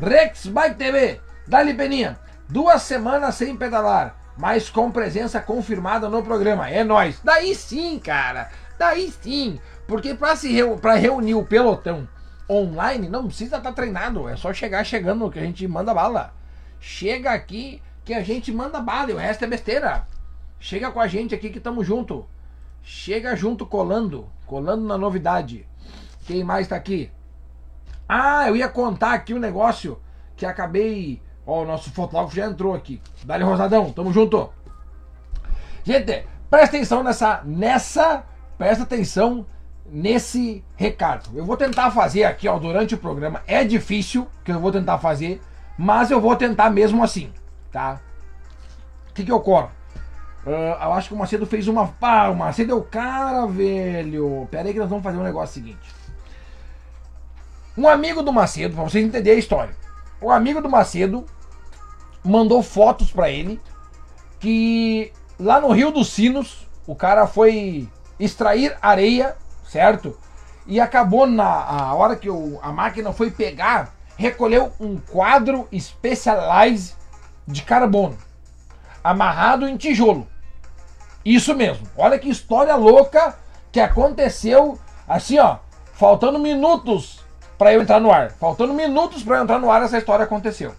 Rex Bike TV. Dali Peninha. Duas semanas sem pedalar, mas com presença confirmada no programa. É nós. Daí sim, cara. Daí sim. Porque para se reu pra reunir o pelotão online, não precisa estar tá treinado. É só chegar chegando que a gente manda bala. Chega aqui que a gente manda bala e o resto é besteira. Chega com a gente aqui que estamos junto. Chega junto colando, colando na novidade. Quem mais tá aqui? Ah, eu ia contar aqui um negócio que acabei. Ó, o nosso fotógrafo já entrou aqui. Dali Rosadão, tamo junto. Gente, presta atenção nessa. Nessa. Presta atenção nesse recado. Eu vou tentar fazer aqui, ó, durante o programa. É difícil que eu vou tentar fazer, mas eu vou tentar mesmo assim, tá? O que que ocorre? Uh, eu acho que o Macedo fez uma. Pá, o Macedo é o cara, velho. Pera aí que nós vamos fazer um negócio seguinte. Um amigo do Macedo, pra vocês entenderem a história. O amigo do Macedo mandou fotos para ele que lá no Rio dos Sinos o cara foi extrair areia, certo? E acabou na a hora que o, a máquina foi pegar, recolheu um quadro Specialized de carbono, amarrado em tijolo. Isso mesmo. Olha que história louca que aconteceu assim, ó, faltando minutos para eu entrar no ar. Faltando minutos para eu entrar no ar, essa história aconteceu.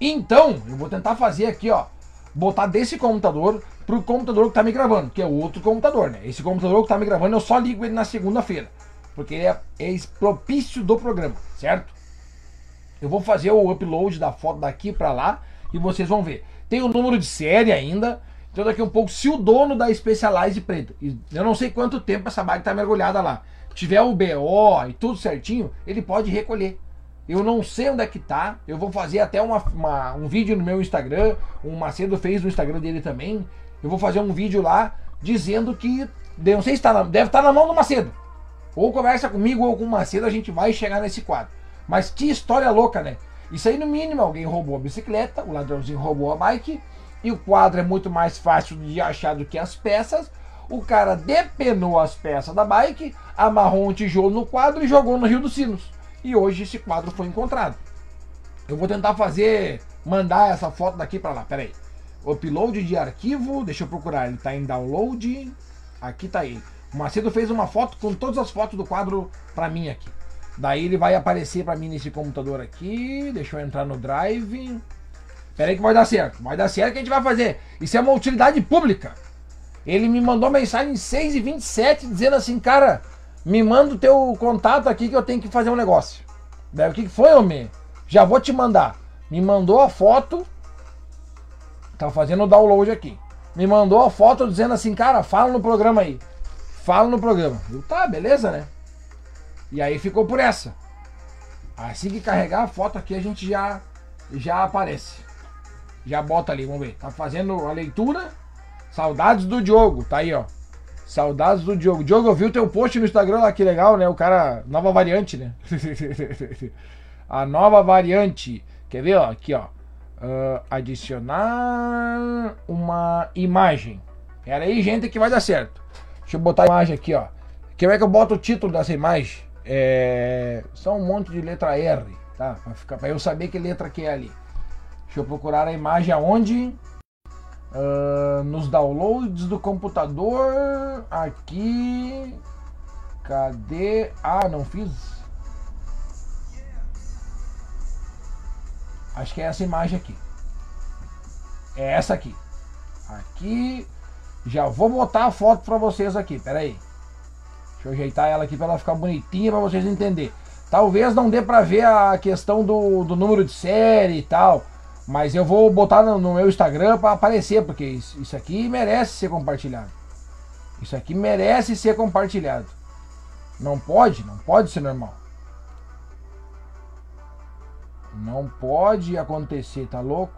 Então, eu vou tentar fazer aqui, ó, botar desse computador pro computador que tá me gravando, que é outro computador, né? Esse computador que tá me gravando, eu só ligo ele na segunda-feira, porque ele é, é propício do programa, certo? Eu vou fazer o upload da foto daqui para lá e vocês vão ver. Tem o número de série ainda, então daqui um pouco, se o dono da Specialized Preto, eu não sei quanto tempo essa bike tá mergulhada lá, tiver o BO e tudo certinho, ele pode recolher. Eu não sei onde é que tá. Eu vou fazer até uma, uma, um vídeo no meu Instagram. O Macedo fez no Instagram dele também. Eu vou fazer um vídeo lá dizendo que. Não sei se tá na, deve estar tá na mão do Macedo. Ou conversa comigo ou com o Macedo, a gente vai chegar nesse quadro. Mas que história louca, né? Isso aí, no mínimo, alguém roubou a bicicleta, o ladrãozinho roubou a bike e o quadro é muito mais fácil de achar do que as peças. O cara depenou as peças da bike, amarrou um tijolo no quadro e jogou no Rio dos Sinos. E hoje esse quadro foi encontrado. Eu vou tentar fazer, mandar essa foto daqui para lá. Pera aí. Upload de arquivo, deixa eu procurar. Ele está em download. Aqui tá ele. O Macedo fez uma foto com todas as fotos do quadro para mim aqui. Daí ele vai aparecer para mim nesse computador aqui. Deixa eu entrar no Drive. Pera aí que vai dar certo. Vai dar certo que a gente vai fazer. Isso é uma utilidade pública. Ele me mandou mensagem 6 e 27 dizendo assim, cara, me manda o teu contato aqui que eu tenho que fazer um negócio. Daí o que foi, homem? Já vou te mandar. Me mandou a foto. Tá fazendo o download aqui. Me mandou a foto dizendo assim, cara, fala no programa aí. Fala no programa. Eu, tá, beleza, né? E aí ficou por essa. Assim que carregar a foto aqui, a gente já, já aparece. Já bota ali, vamos ver. Tá fazendo a leitura. Saudades do Diogo. Tá aí, ó. Saudades do Diogo. Diogo, eu vi o teu post no Instagram lá, que legal, né? O cara. Nova variante, né? *laughs* a nova variante. Quer ver, ó? Aqui, ó. Uh, adicionar uma imagem. Era aí, gente, que vai dar certo. Deixa eu botar a imagem aqui, ó. Como é que eu boto o título dessa imagem? É... Só um monte de letra R, tá? Pra, ficar, pra eu saber que letra que é ali. Deixa eu procurar a imagem aonde. Uh, nos downloads do computador. Aqui. Cadê? Ah, não fiz. Acho que é essa imagem aqui. É essa aqui. Aqui. Já vou botar a foto para vocês aqui. Pera aí. Deixa eu ajeitar ela aqui para ela ficar bonitinha para vocês entenderem. Talvez não dê para ver a questão do, do número de série e tal. Mas eu vou botar no, no meu Instagram para aparecer, porque isso, isso aqui merece ser compartilhado. Isso aqui merece ser compartilhado. Não pode, não pode ser normal. Não pode acontecer, tá louco?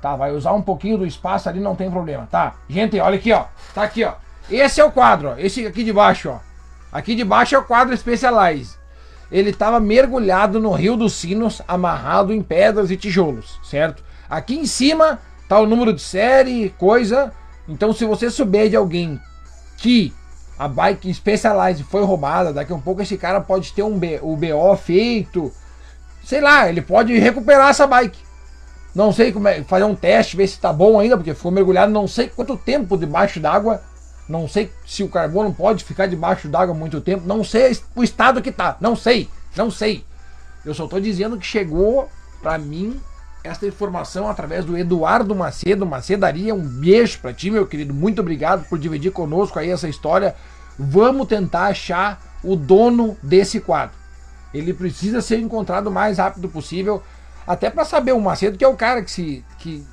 Tá, vai usar um pouquinho do espaço ali, não tem problema, tá? Gente, olha aqui, ó. Tá aqui, ó. Esse é o quadro, ó. Esse aqui de baixo, ó. Aqui de baixo é o quadro Specialize. ele estava mergulhado no Rio dos Sinos, amarrado em pedras e tijolos, certo? Aqui em cima tá o número de série, coisa. Então, se você souber de alguém que a bike Specialized foi roubada, daqui a um pouco esse cara pode ter um B, o BO feito. Sei lá, ele pode recuperar essa bike. Não sei como é, fazer um teste, ver se tá bom ainda, porque ficou mergulhado não sei quanto tempo debaixo d'água. Não sei se o carbono pode ficar debaixo d'água muito tempo. Não sei o estado que tá. Não sei. Não sei. Eu só tô dizendo que chegou para mim esta informação através do Eduardo Macedo, Macedaria. Um beijo para ti, meu querido. Muito obrigado por dividir conosco aí essa história. Vamos tentar achar o dono desse quadro. Ele precisa ser encontrado o mais rápido possível, até para saber o Macedo que é o cara que se que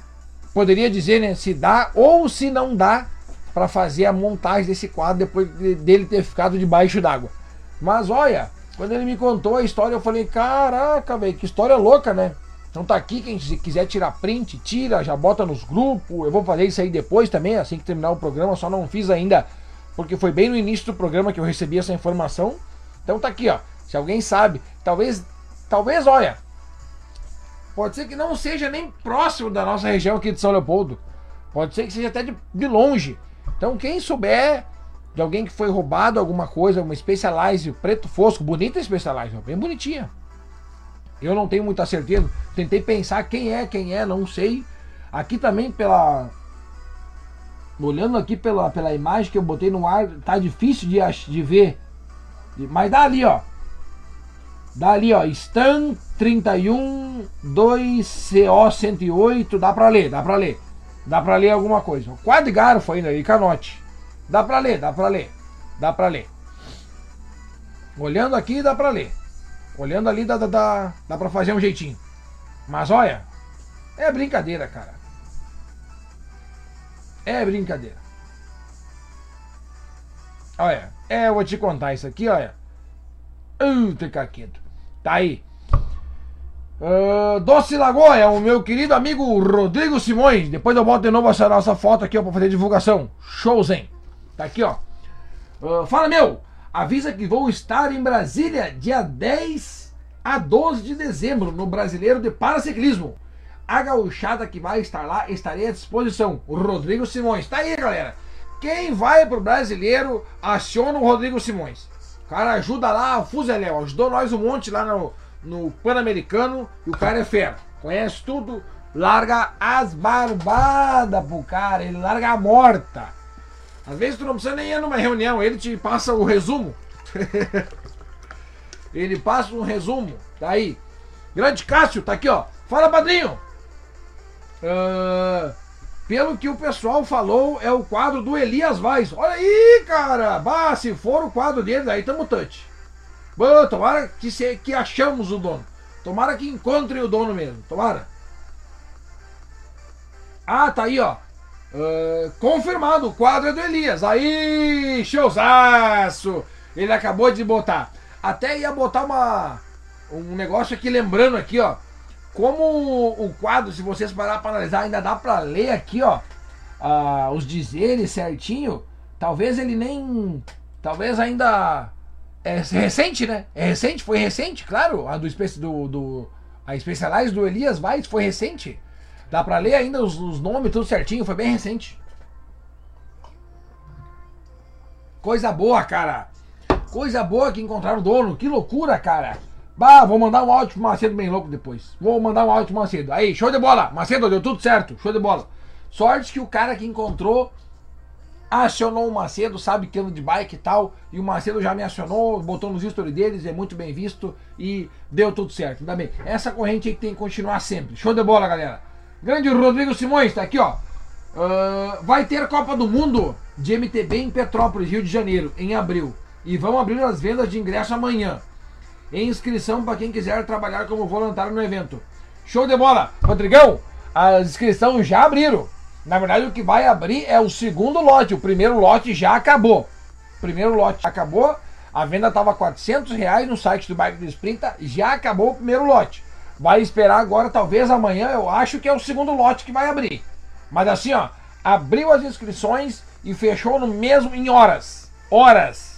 poderia dizer, né, se dá ou se não dá para fazer a montagem desse quadro depois dele ter ficado debaixo d'água. Mas olha, quando ele me contou a história, eu falei: "Caraca, velho, que história louca, né?" Então tá aqui, quem quiser tirar print, tira, já bota nos grupos. Eu vou fazer isso aí depois também, assim que terminar o programa, só não fiz ainda, porque foi bem no início do programa que eu recebi essa informação. Então tá aqui, ó. Se alguém sabe, talvez, talvez, olha, pode ser que não seja nem próximo da nossa região aqui de São Leopoldo. Pode ser que seja até de, de longe. Então quem souber de alguém que foi roubado alguma coisa, uma Specialized preto fosco, bonita Specialized, bem bonitinha. Eu não tenho muita certeza. Tentei pensar quem é, quem é, não sei. Aqui também pela. Olhando aqui pela, pela imagem que eu botei no ar, tá difícil de, de ver. Mas dá ali, ó. Dá ali, ó. Stan 31 2CO 108. Dá pra ler, dá pra ler. Dá pra ler alguma coisa. Quadro garfo ainda aí, canote. Dá pra ler, dá pra ler. Dá pra ler. Olhando aqui, dá pra ler. Olhando ali dá, dá, dá, dá pra fazer um jeitinho. Mas olha, é brincadeira, cara. É brincadeira. Olha, é, eu vou te contar isso aqui, olha. Puta caqueto. Tá aí. Uh, Doce Lagoa, é o meu querido amigo Rodrigo Simões. Depois eu boto de novo essa nossa foto aqui ó, pra fazer divulgação. Showzen. Tá aqui, ó. Uh, fala, meu avisa que vou estar em Brasília dia 10 a 12 de dezembro no Brasileiro de Paraciclismo. A gauchada que vai estar lá estarei à disposição. O Rodrigo Simões. Tá aí, galera. Quem vai pro Brasileiro, aciona o Rodrigo Simões. Cara ajuda lá, Fuzeléu. Ajudou nós um monte lá no, no Pan-Americano. E o cara é fera. Conhece tudo. Larga as barbadas pro cara. Ele larga a morta. Às vezes tu não precisa nem ir numa reunião, ele te passa o resumo. *laughs* ele passa um resumo. Tá aí. Grande Cássio, tá aqui, ó. Fala, padrinho. Uh, pelo que o pessoal falou, é o quadro do Elias Vaz. Olha aí, cara. Bah, se for o quadro dele, aí tamo touch. Bah, tomara que, se, que achamos o dono. Tomara que encontrem o dono mesmo. Tomara. Ah, tá aí, ó. Uh, confirmado, o quadro é do Elias. Aí, showzaço! Ele acabou de botar. Até ia botar uma, um negócio aqui, lembrando aqui, ó. Como o quadro, se vocês parar para analisar, ainda dá para ler aqui, ó. Os dizeres certinho. Talvez ele nem. Talvez ainda. É recente, né? É recente, foi recente, claro. A do, do, do a Specialized do Elias Weiss foi recente. Dá pra ler ainda os, os nomes, tudo certinho, foi bem recente. Coisa boa, cara. Coisa boa que encontraram o dono. Que loucura, cara. Bah, vou mandar um áudio pro Macedo bem louco depois. Vou mandar um áudio pro Macedo. Aí, show de bola. Macedo, deu tudo certo. Show de bola. Sorte que o cara que encontrou acionou o Macedo, sabe que anda de bike e tal. E o Macedo já me acionou, botou nos stories deles, é muito bem visto e deu tudo certo. Ainda bem. Essa corrente aí que tem que continuar sempre. Show de bola, galera. Grande Rodrigo Simões, tá aqui, ó. Uh, vai ter Copa do Mundo de MTB em Petrópolis, Rio de Janeiro, em abril. E vão abrir as vendas de ingresso amanhã. Inscrição para quem quiser trabalhar como voluntário no evento. Show de bola! Rodrigão, as inscrições já abriram. Na verdade, o que vai abrir é o segundo lote. O primeiro lote já acabou. O primeiro lote acabou. A venda estava 400 reais no site do Bike do Sprinta. Já acabou o primeiro lote. Vai esperar agora, talvez amanhã, eu acho que é o segundo lote que vai abrir. Mas assim, ó, abriu as inscrições e fechou no mesmo em horas. Horas.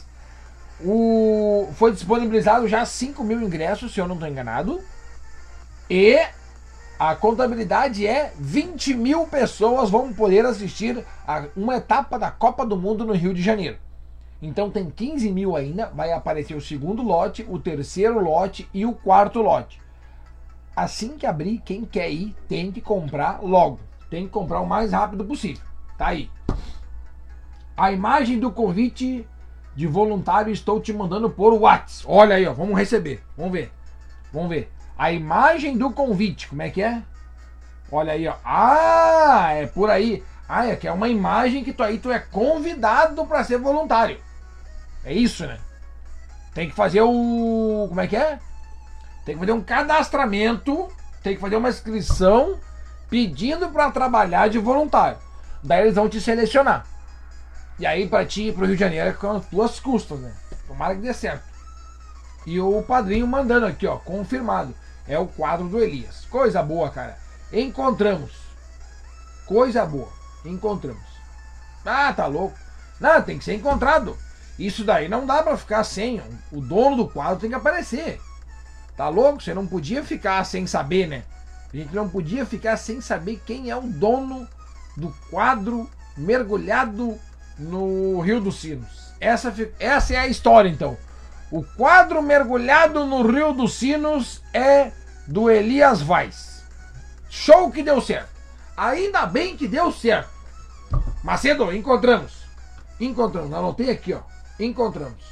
O, foi disponibilizado já 5 mil ingressos, se eu não estou enganado. E a contabilidade é 20 mil pessoas vão poder assistir a uma etapa da Copa do Mundo no Rio de Janeiro. Então tem 15 mil ainda, vai aparecer o segundo lote, o terceiro lote e o quarto lote. Assim que abrir, quem quer ir tem que comprar logo. Tem que comprar o mais rápido possível. Tá aí. A imagem do convite de voluntário estou te mandando por WhatsApp. Olha aí, ó, vamos receber. Vamos ver. Vamos ver. A imagem do convite, como é que é? Olha aí, ó. Ah, é por aí. Ah, é que é uma imagem que tu aí tu é convidado para ser voluntário. É isso, né? Tem que fazer o. Como é que é? Tem que fazer um cadastramento, tem que fazer uma inscrição pedindo para trabalhar de voluntário. Daí eles vão te selecionar. E aí para ti ir pro Rio de Janeiro é com as tuas custas, né? Tomara que dê certo. E o padrinho mandando aqui, ó, confirmado. É o quadro do Elias. Coisa boa, cara. Encontramos. Coisa boa. Encontramos. Ah, tá louco. Não, tem que ser encontrado. Isso daí não dá para ficar sem. O dono do quadro tem que aparecer. Tá louco? Você não podia ficar sem saber, né? A gente não podia ficar sem saber quem é o dono do quadro mergulhado no Rio dos Sinos. Essa, essa é a história, então. O quadro mergulhado no Rio dos Sinos é do Elias Vaz. Show que deu certo. Ainda bem que deu certo. Macedo, encontramos. Encontramos. Anotei aqui, ó. Encontramos.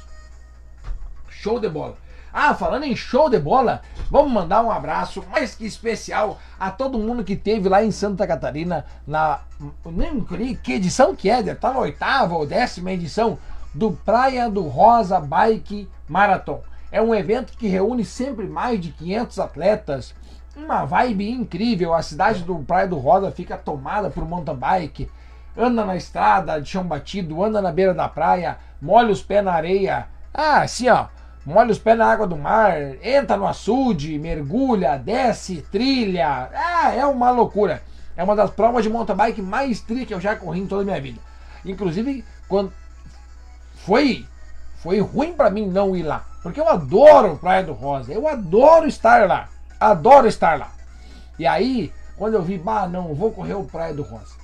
Show de bola. Ah, falando em show de bola, vamos mandar um abraço mais que especial a todo mundo que teve lá em Santa Catarina na. Nem que edição que é, tá na oitava ou décima edição do Praia do Rosa Bike Marathon. É um evento que reúne sempre mais de 500 atletas. Uma vibe incrível. A cidade do Praia do Rosa fica tomada por mountain bike. Anda na estrada de chão batido, anda na beira da praia, molha os pés na areia. Ah, assim ó molha os pés na água do mar, entra no açude, mergulha, desce, trilha. Ah, é uma loucura. É uma das provas de mountain bike mais trilha que eu já corri em toda a minha vida. Inclusive, quando foi foi ruim para mim não ir lá, porque eu adoro Praia do Rosa, eu adoro estar lá, adoro estar lá. E aí, quando eu vi, bah, não, vou correr o Praia do Rosa.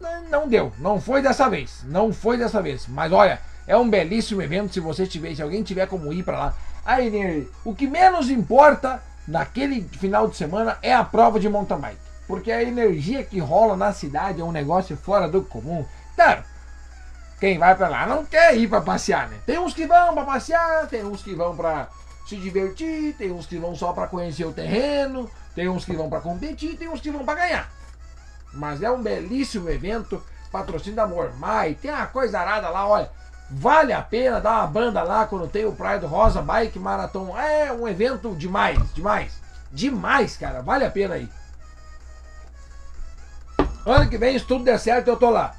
Não, não deu, não foi dessa vez, não foi dessa vez. Mas olha, é um belíssimo evento se você tiver, se alguém tiver como ir para lá. Aí, o que menos importa naquele final de semana é a prova de mountain bike, porque a energia que rola na cidade é um negócio fora do comum. Claro, quem vai para lá não quer ir para passear, né? Tem uns que vão para passear, tem uns que vão para se divertir, tem uns que vão só para conhecer o terreno, tem uns que vão para competir, tem uns que vão para ganhar. Mas é um belíssimo evento, patrocínio da Mormai, tem uma coisa arada lá, olha. Vale a pena dar uma banda lá quando tem o Praia do Rosa Bike Marathon. É um evento demais, demais. Demais, cara. Vale a pena aí. Ano que vem, se tudo der certo, eu tô lá.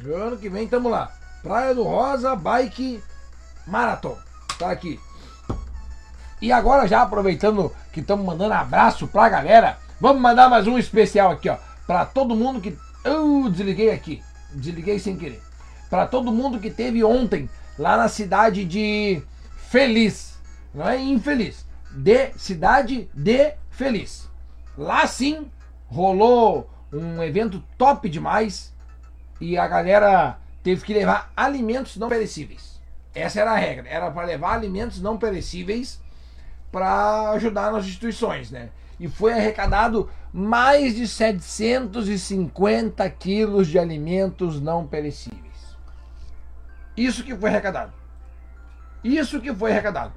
Ano que vem, tamo lá. Praia do Rosa Bike Marathon. Tá aqui. E agora, já aproveitando que estamos mandando abraço pra galera, vamos mandar mais um especial aqui, ó. Pra todo mundo que. Eu desliguei aqui. Desliguei sem querer para todo mundo que teve ontem lá na cidade de Feliz. Não é infeliz, de cidade de Feliz. Lá sim rolou um evento top demais e a galera teve que levar alimentos não perecíveis. Essa era a regra, era para levar alimentos não perecíveis para ajudar nas instituições, né? E foi arrecadado mais de 750 quilos de alimentos não perecíveis. Isso que foi arrecadado. Isso que foi arrecadado.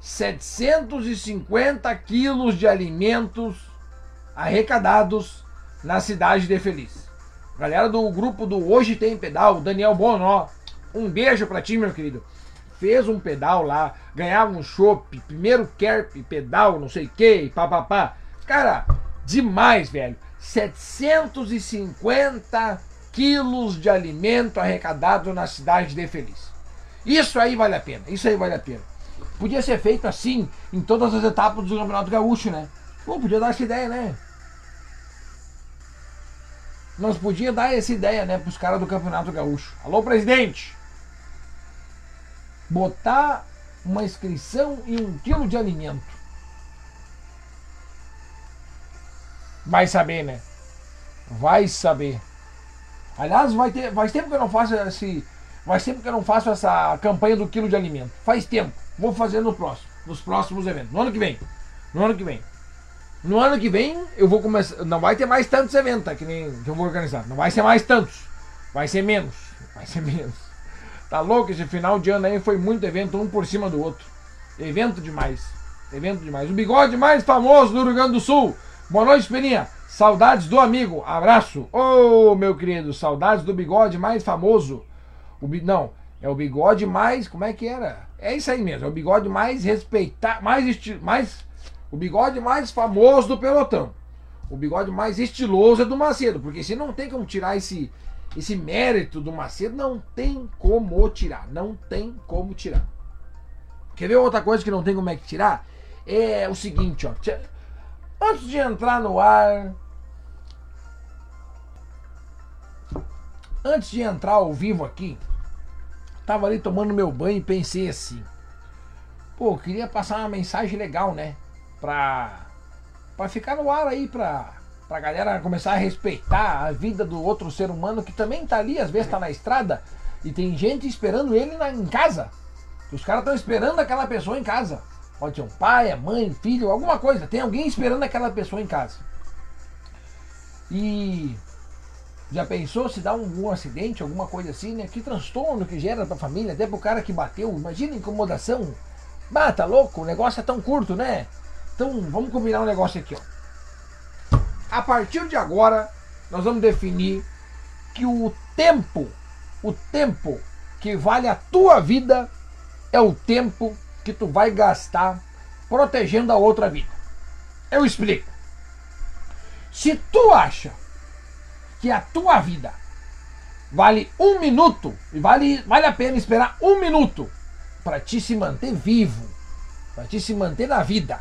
750 quilos de alimentos arrecadados na cidade de Feliz. Galera do grupo do Hoje Tem Pedal, Daniel Bonó, um beijo pra ti, meu querido. Fez um pedal lá, ganhava um chopp, primeiro kerp, pedal, não sei o que, papapá. Cara, demais, velho. 750 quilos de alimento arrecadado na cidade de Feliz. Isso aí vale a pena, isso aí vale a pena. Podia ser feito assim em todas as etapas do Campeonato Gaúcho, né? Pô, podia dar essa ideia, né? Nós podíamos dar essa ideia, né, pros caras do Campeonato Gaúcho. Alô, presidente! botar uma inscrição e um quilo de alimento. Vai saber, né? Vai saber. Aliás, vai ter, faz tempo que eu não faço esse, faz tempo que eu não faço essa campanha do quilo de alimento. Faz tempo. Vou fazer no próximo, nos próximos eventos, no ano que vem. No ano que vem. No ano que vem eu vou começar, não vai ter mais tantos eventos tá, que nem que eu vou organizar. Não vai ser mais tantos. Vai ser menos. Vai ser *laughs* menos. Tá louco? Esse final de ano aí foi muito evento, um por cima do outro. Evento demais. Evento demais. O bigode mais famoso do Rio Grande do Sul. Boa noite, Peninha. Saudades do amigo. Abraço. Ô, oh, meu querido, saudades do bigode mais famoso. O bi... Não, é o bigode mais. Como é que era? É isso aí mesmo. É o bigode mais respeitado. Mais, esti... mais O bigode mais famoso do pelotão. O bigode mais estiloso é do Macedo. Porque se não tem como tirar esse, esse mérito do Macedo, não tem como tirar. Não tem como tirar. Quer ver outra coisa que não tem como é que tirar? É o seguinte, ó. Antes de entrar no ar, Antes de entrar ao vivo aqui, tava ali tomando meu banho e pensei assim: pô, queria passar uma mensagem legal, né? Pra, pra ficar no ar aí, pra, pra galera começar a respeitar a vida do outro ser humano que também tá ali, às vezes tá na estrada e tem gente esperando ele na, em casa. Os caras estão esperando aquela pessoa em casa. Pode ser um pai, a mãe, filho, alguma coisa. Tem alguém esperando aquela pessoa em casa. E já pensou se dá um, um, acidente, alguma coisa assim, né? Que transtorno que gera pra família, até pro cara que bateu. Imagina a incomodação. Bah, tá louco? O negócio é tão curto, né? Então vamos combinar um negócio aqui, ó. A partir de agora, nós vamos definir que o tempo, o tempo que vale a tua vida é o tempo que tu vai gastar protegendo a outra vida. Eu explico. Se tu acha que a tua vida vale um minuto e vale, vale a pena esperar um minuto para te se manter vivo, para te se manter na vida.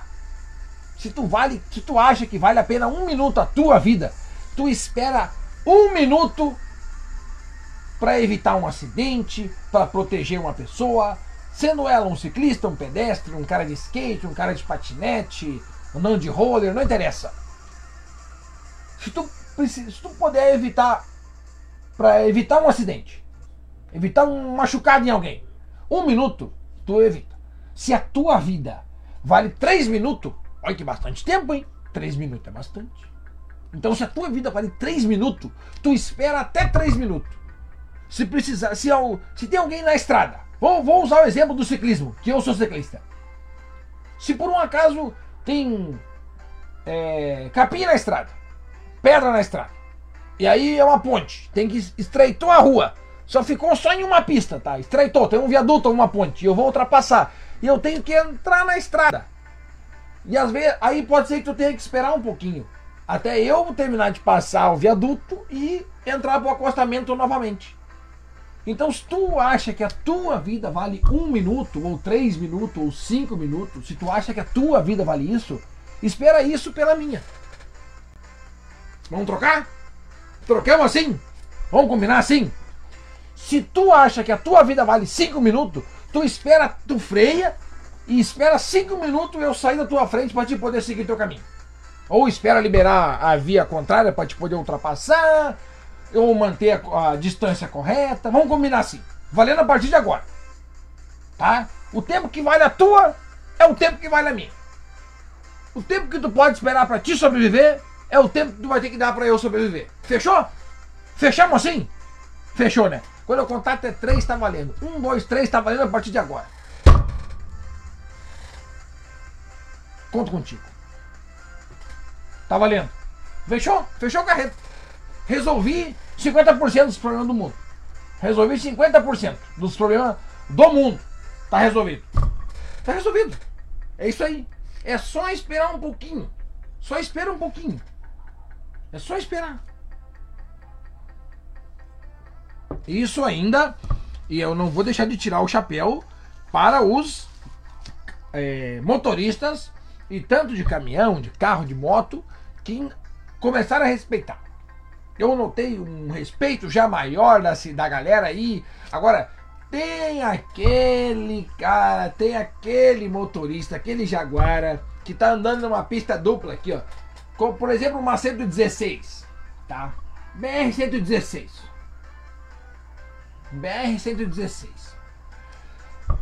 Se tu vale, se tu acha que vale a pena um minuto a tua vida, tu espera um minuto para evitar um acidente, para proteger uma pessoa, sendo ela um ciclista, um pedestre, um cara de skate, um cara de patinete, andando de roller, não interessa. Se tu se tu puder evitar para evitar um acidente, evitar um machucado em alguém, um minuto, tu evita. Se a tua vida vale três minutos, olha que bastante tempo, hein? Três minutos é bastante. Então, se a tua vida vale três minutos, tu espera até três minutos. Se precisar, se, se tem alguém na estrada, vou, vou usar o exemplo do ciclismo, que eu sou ciclista. Se por um acaso tem é, capim na estrada, pedra na estrada. E aí é uma ponte. Tem que estreitou a rua. Só ficou só em uma pista, tá? Estreitou, tem um viaduto ou uma ponte. E eu vou ultrapassar. E eu tenho que entrar na estrada. E às vezes, aí pode ser que tu tenha que esperar um pouquinho. Até eu terminar de passar o viaduto e entrar pro acostamento novamente. Então, se tu acha que a tua vida vale um minuto, ou três minutos, ou cinco minutos, se tu acha que a tua vida vale isso, espera isso pela minha. Vamos trocar? Trocamos assim? Vamos combinar assim? Se tu acha que a tua vida vale 5 minutos, tu espera, tu freia e espera 5 minutos eu sair da tua frente para te poder seguir teu caminho. Ou espera liberar a via contrária para te poder ultrapassar, ou manter a, a, distância correta. Vamos combinar assim. Valendo a partir de agora. Tá? O tempo que vale a tua é o tempo que vale a minha. O tempo que tu pode esperar para te sobreviver é o tempo que tu vai ter que dar pra eu sobreviver. Fechou? Fechamos assim? Fechou, né? Quando eu contar até três tá valendo. Um, dois, três tá valendo a partir de agora. Conto contigo. Tá valendo. Fechou? Fechou o carreto. Resolvi 50% dos problemas do mundo. Resolvi 50% dos problemas do mundo. Tá resolvido. Tá resolvido. É isso aí. É só esperar um pouquinho. Só espera um pouquinho. É só esperar. Isso ainda, e eu não vou deixar de tirar o chapéu para os é, motoristas e tanto de caminhão, de carro, de moto, que começaram a respeitar. Eu notei um respeito já maior da, da galera aí. Agora, tem aquele cara, tem aquele motorista, aquele jaguara que tá andando numa pista dupla aqui, ó. Como, por exemplo, uma 116, tá? BR 116. BR 116.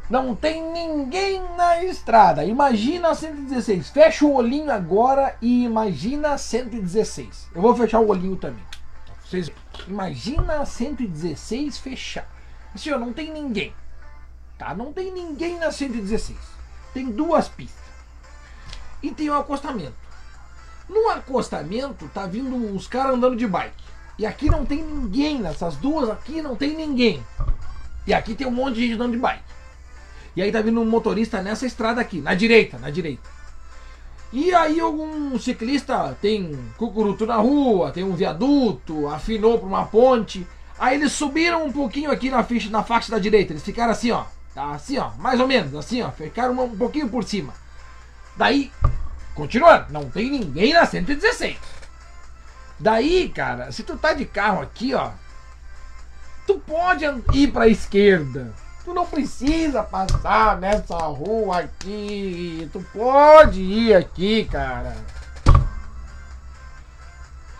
Não tem ninguém na estrada. Imagina a 116. Fecha o olhinho agora e imagina a 116. Eu vou fechar o olhinho também. Vocês imagina a 116 fechar. Senhor, não tem ninguém. Tá? Não tem ninguém na 116. Tem duas pistas. E tem um acostamento. No acostamento tá vindo uns caras andando de bike. E aqui não tem ninguém, nessas duas aqui não tem ninguém. E aqui tem um monte de gente andando de bike. E aí tá vindo um motorista nessa estrada aqui, na direita, na direita. E aí algum ciclista tem cucuruto na rua, tem um viaduto, afinou para uma ponte. Aí eles subiram um pouquinho aqui na ficha, na faixa da direita. Eles ficaram assim, ó. Tá assim, ó, mais ou menos, assim, ó. Ficaram um pouquinho por cima. Daí, continuando, não tem ninguém na 116. Daí, cara, se tu tá de carro aqui, ó, tu pode ir pra esquerda. Tu não precisa passar nessa rua aqui. Tu pode ir aqui, cara.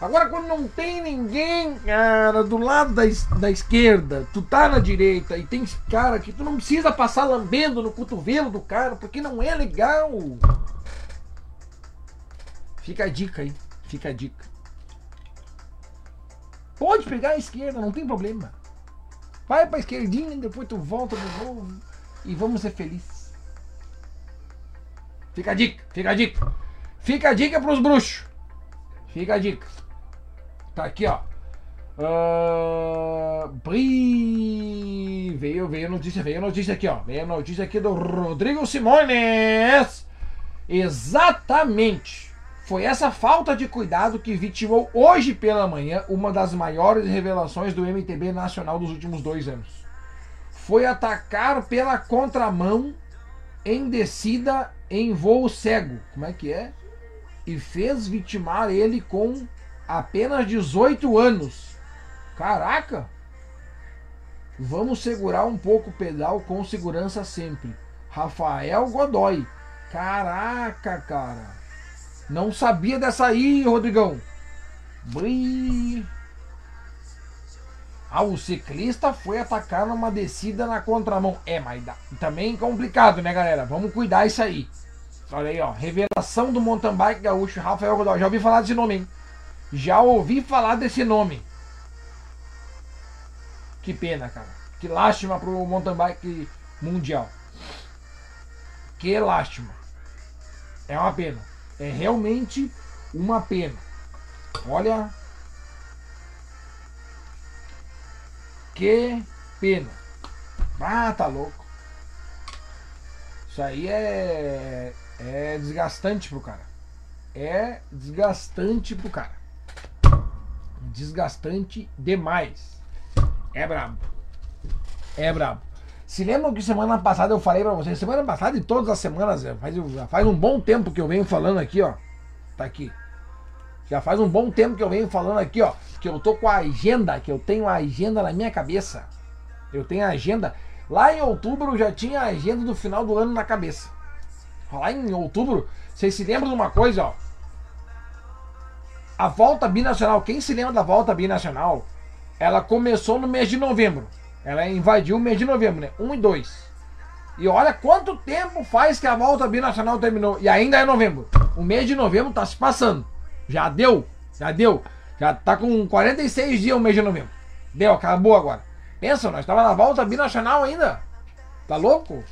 Agora, quando não tem ninguém, cara, do lado da, da esquerda, tu tá na direita e tem cara que tu não precisa passar lambendo no cotovelo do cara, porque não é legal. Fica a dica aí, fica a dica. Pode pegar a esquerda, não tem problema. Vai pra esquerdinha, depois tu volta de novo e vamos ser felizes. Fica a dica, fica a dica. Fica a dica pros bruxos. Fica a dica. Tá aqui, ó. Uh, Bri... Veio, veio notícia, veio notícia aqui, ó. Veio notícia aqui do Rodrigo Simones. Exatamente. Foi essa falta de cuidado que vitimou hoje pela manhã uma das maiores revelações do MTB nacional dos últimos dois anos. Foi atacar pela contramão em descida em voo cego. Como é que é? E fez vitimar ele com apenas 18 anos. Caraca! Vamos segurar um pouco o pedal com segurança sempre. Rafael Godoy. Caraca, cara. Não sabia dessa aí, Rodrigão. Bri... Ah, o ciclista foi atacar numa descida na contramão. É, mas dá, também complicado, né, galera? Vamos cuidar isso aí. Olha aí, ó. Revelação do mountain bike gaúcho Rafael Godoy. Já ouvi falar desse nome, hein? Já ouvi falar desse nome. Que pena, cara. Que lástima pro mountain bike mundial. Que lástima. É uma pena. É realmente uma pena. Olha. Que pena. Ah, tá louco. Isso aí é, é desgastante pro cara. É desgastante pro cara. Desgastante demais. É brabo. É brabo. Se lembram que semana passada eu falei para vocês, semana passada e todas as semanas, faz, faz um bom tempo que eu venho falando aqui, ó. Tá aqui. Já faz um bom tempo que eu venho falando aqui, ó. Que eu tô com a agenda, que eu tenho a agenda na minha cabeça. Eu tenho a agenda. Lá em outubro eu já tinha a agenda do final do ano na cabeça. Lá em outubro, vocês se lembram de uma coisa, ó. A volta binacional, quem se lembra da volta binacional? Ela começou no mês de novembro. Ela invadiu o mês de novembro, né? 1 e 2. E olha quanto tempo faz que a volta binacional terminou. E ainda é novembro. O mês de novembro tá se passando. Já deu. Já deu. Já tá com 46 dias o mês de novembro. Deu, acabou agora. Pensa, nós tava na volta binacional ainda. Tá louco?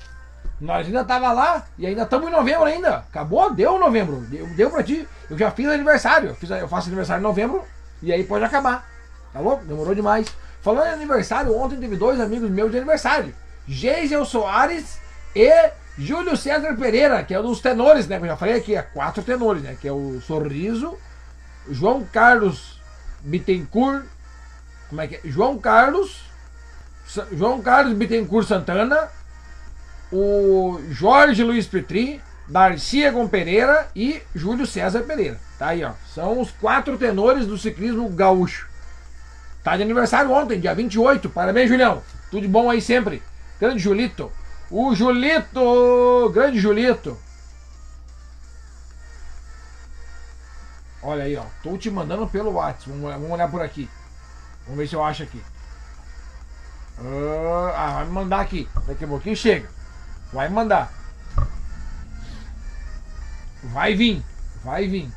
Nós ainda tava lá e ainda estamos em novembro ainda. Acabou, deu novembro. Deu, deu pra ti. Eu já fiz aniversário. Eu, fiz, eu faço aniversário em novembro e aí pode acabar. Tá louco? Demorou demais. Falando em aniversário, ontem teve dois amigos meus de aniversário. Geisel Soares e Júlio César Pereira, que é um dos tenores, né? Que eu já falei aqui, é quatro tenores, né? Que é o Sorriso, João Carlos Bittencourt, como é que é? João Carlos, João Carlos Bittencourt Santana, o Jorge Luiz Petri, Darcy Egon Pereira e Júlio César Pereira. Tá aí, ó. São os quatro tenores do ciclismo gaúcho. Tá de aniversário ontem, dia 28. Parabéns, Julião. Tudo de bom aí sempre. Grande Julito. O Julito! Grande Julito. Olha aí, ó. Tô te mandando pelo WhatsApp. Vamos, vamos olhar por aqui. Vamos ver se eu acho aqui. Ah, vai me mandar aqui. Daqui a pouquinho chega. Vai mandar. Vai vir. Vai vir.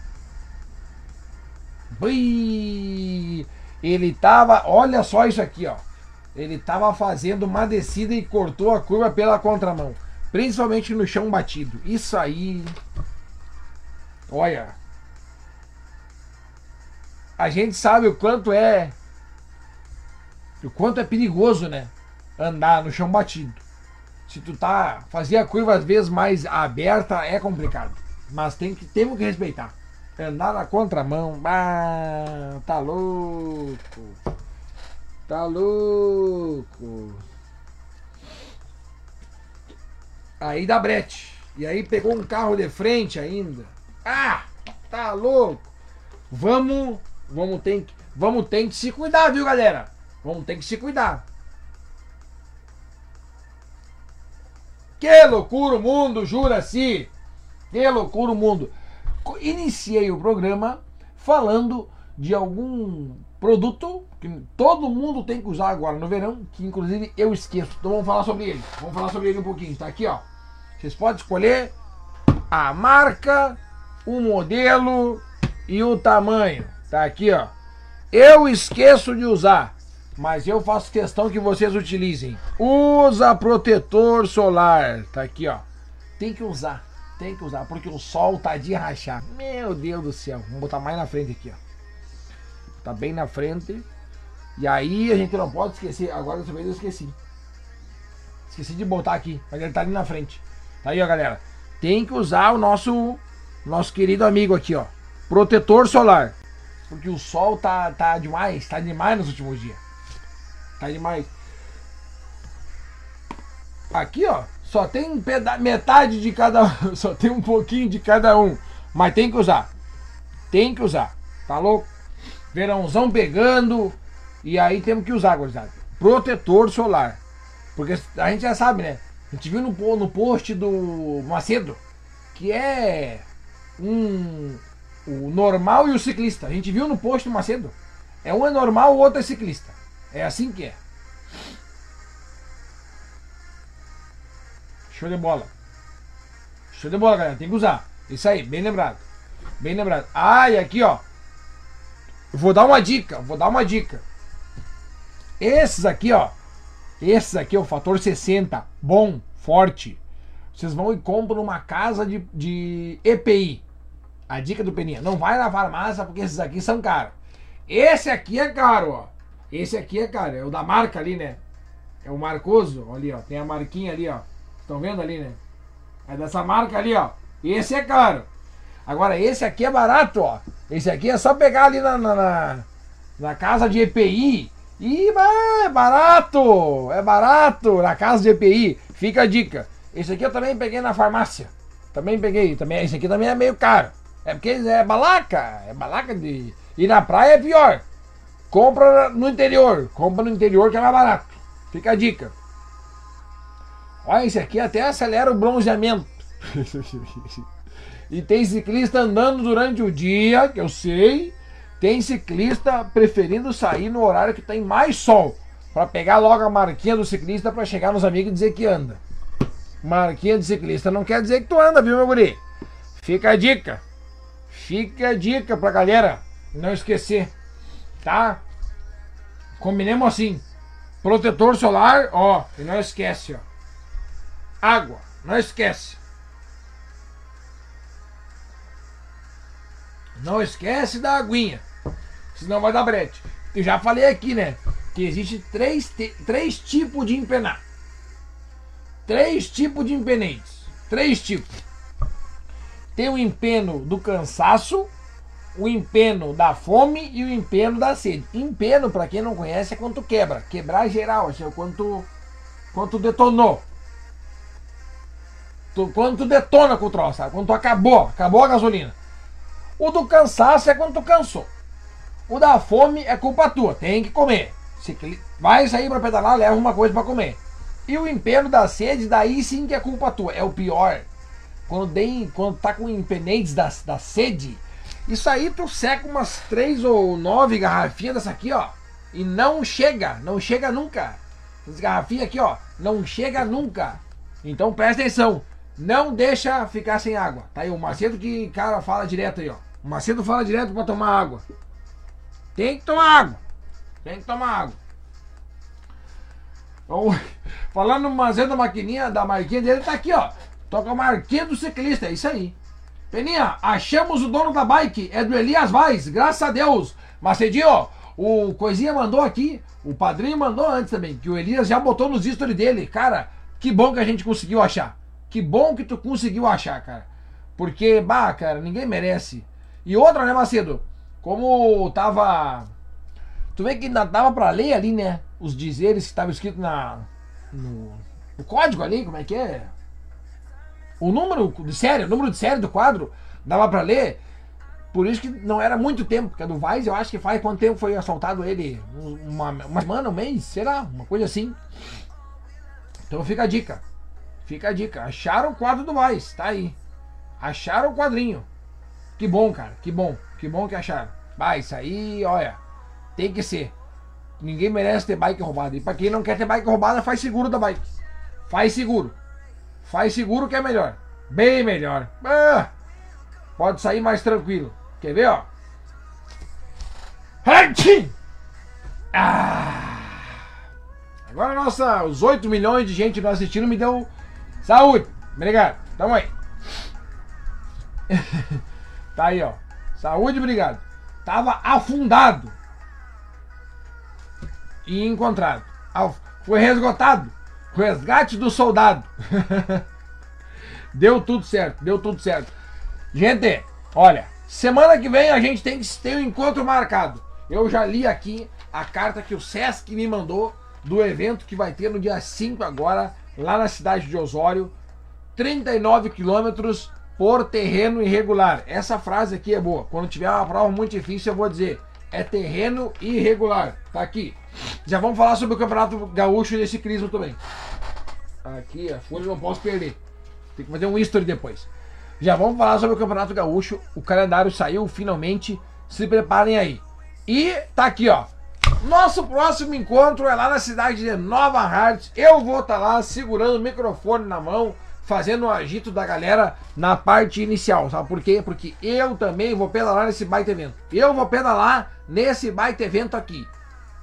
Ui, ele tava. Olha só isso aqui, ó. Ele tava fazendo uma descida e cortou a curva pela contramão. Principalmente no chão batido. Isso aí. Olha. A gente sabe o quanto é. O quanto é perigoso, né? Andar no chão batido. Se tu tá. Fazer a curva às vezes mais aberta é complicado. Mas tem que, temos que respeitar. Andar na contramão. Ah, tá louco. Tá louco. Aí dá brete. E aí pegou um carro de frente ainda. Ah, tá louco. Vamos, vamos ter que, vamos ter que se cuidar, viu, galera? Vamos ter que se cuidar. Que loucura o mundo, jura-se. Que loucura o mundo. Iniciei o programa falando de algum produto que todo mundo tem que usar agora no verão, que inclusive eu esqueço. Então vamos falar sobre ele. Vamos falar sobre ele um pouquinho. Tá aqui, ó. Vocês podem escolher a marca, o modelo e o tamanho. Tá aqui, ó. Eu esqueço de usar, mas eu faço questão que vocês utilizem. Usa protetor solar. Tá aqui, ó. Tem que usar. Tem que usar, porque o sol tá de rachar. Meu Deus do céu. Vamos botar mais na frente aqui, ó. Tá bem na frente. E aí a gente não pode esquecer. Agora dessa vez eu esqueci. Esqueci de botar aqui, mas ele tá ali na frente. Tá aí, ó, galera. Tem que usar o nosso nosso querido amigo aqui, ó. Protetor solar. Porque o sol tá, tá demais, tá demais nos últimos dias. Tá demais. Aqui, ó, só tem metade de cada um, *laughs* só tem um pouquinho de cada um, mas tem que usar. Tem que usar. Tá louco? Verãozão pegando e aí temos que usar, gurizada. Protetor solar. Porque a gente já sabe, né? A gente viu no, no post do Macedo que é um o normal e o ciclista. A gente viu no post do Macedo. É um é normal, o outro é ciclista. É assim que é. Show de bola. Show de bola, galera. Tem que usar. Isso aí, bem lembrado. Bem lembrado. Ah, e aqui, ó. Vou dar uma dica. Vou dar uma dica. Esses aqui, ó. Esses aqui, o fator 60. Bom, forte. Vocês vão e compram numa casa de, de EPI. A dica do Peninha. Não vai na farmácia porque esses aqui são caros. Esse aqui é caro, ó. Esse aqui é caro. É o da marca ali, né? É o Marcoso. Ali, ó. Tem a marquinha ali, ó. Estão vendo ali, né? É dessa marca ali, ó. Esse é caro. Agora, esse aqui é barato, ó. Esse aqui é só pegar ali na, na, na, na casa de EPI. E é barato! É barato na casa de EPI. Fica a dica. Esse aqui eu também peguei na farmácia. Também peguei. Também, esse aqui também é meio caro. É porque é balaca. É balaca de. E na praia é pior. Compra no interior. Compra no interior que é mais barato. Fica a dica. Olha, esse aqui até acelera o bronzeamento. e tem ciclista andando durante o dia, que eu sei. Tem ciclista preferindo sair no horário que tem mais sol. para pegar logo a marquinha do ciclista para chegar nos amigos e dizer que anda. Marquinha de ciclista não quer dizer que tu anda, viu, meu guri? Fica a dica. Fica a dica pra galera não esquecer. Tá? Combinemos assim. Protetor solar, ó. E não esquece, ó. Água, não esquece. Não esquece da aguinha. Senão vai dar brete. Eu já falei aqui, né? Que existe três, três tipos de empenar. Três tipos de empeneites. Três tipos. Tem o empeno do cansaço, o empeno da fome e o empeno da sede. Empeno, para quem não conhece, é quando tu quebra. Quebrar geral, assim, é quando tu, quando tu detonou. Tu, quando tu detona com o troço, sabe? Quando tu acabou, acabou a gasolina. O do cansaço é quando tu cansou. O da fome é culpa tua, tem que comer. Se vai sair para pedalar, leva uma coisa para comer. E o empenho da sede, daí sim que é culpa tua. É o pior. Quando, tem, quando tá com impenentes da, da sede, isso aí tu seca umas três ou nove garrafinhas dessa aqui, ó. E não chega, não chega nunca. Essas garrafinhas aqui, ó, não chega nunca. Então presta atenção. Não deixa ficar sem água. Tá aí o Macedo que, cara, fala direto aí, ó. O Macedo fala direto para tomar água. Tem que tomar água. Tem que tomar água. Então, *laughs* falando no Macedo da maquininha, da marquinha dele, tá aqui, ó. Toca a marquinha do ciclista, é isso aí. Peninha, achamos o dono da bike, é do Elias Vaz, graças a Deus. Macedinho, o Coisinha mandou aqui, o padrinho mandou antes também, que o Elias já botou nos stories dele. Cara, que bom que a gente conseguiu achar. Que bom que tu conseguiu achar, cara. Porque, bah, cara, ninguém merece. E outra, né, Macedo? Como tava. Tu vê que ainda dava pra ler ali, né? Os dizeres que estavam escritos na. No, no código ali, como é que é? O número de série, o número de série do quadro, dava para ler. Por isso que não era muito tempo, porque a do Vaz eu acho que faz quanto tempo foi assaltado ele? Uma, uma semana, um mês, será? Uma coisa assim. Então fica a dica. Fica a dica. Acharam o quadro do Vaz, tá aí. Acharam o quadrinho. Que bom, cara, que bom. Que bom que acharam. Vai, isso aí, olha, tem que ser. Ninguém merece ter bike roubada. E pra quem não quer ter bike roubada, faz seguro da bike. Faz seguro. Faz seguro que é melhor. Bem melhor. Ah, pode sair mais tranquilo. Quer ver, ó? Ah. Agora nossa, os 8 milhões de gente nos assistindo me deu saúde. Obrigado. Tamo aí. *laughs* tá aí, ó. Saúde, obrigado. Tava afundado. E encontrado. Foi resgotado. Resgate do soldado. *laughs* deu tudo certo, deu tudo certo. Gente, olha, semana que vem a gente tem que ter um encontro marcado. Eu já li aqui a carta que o Sesc me mandou do evento que vai ter no dia 5 agora, lá na cidade de Osório. 39 quilômetros por terreno irregular. Essa frase aqui é boa. Quando tiver uma prova muito difícil, eu vou dizer: é terreno irregular. Tá aqui. Já vamos falar sobre o Campeonato Gaúcho e esse também. Aqui, a folha não posso perder. Tem que fazer um history depois. Já vamos falar sobre o Campeonato Gaúcho. O calendário saiu finalmente. Se preparem aí. E tá aqui, ó. Nosso próximo encontro é lá na cidade de Nova Hartz. Eu vou estar tá lá segurando o microfone na mão, fazendo o agito da galera na parte inicial. Sabe por quê? Porque eu também vou pedalar nesse baita evento. Eu vou pedalar nesse baita evento aqui.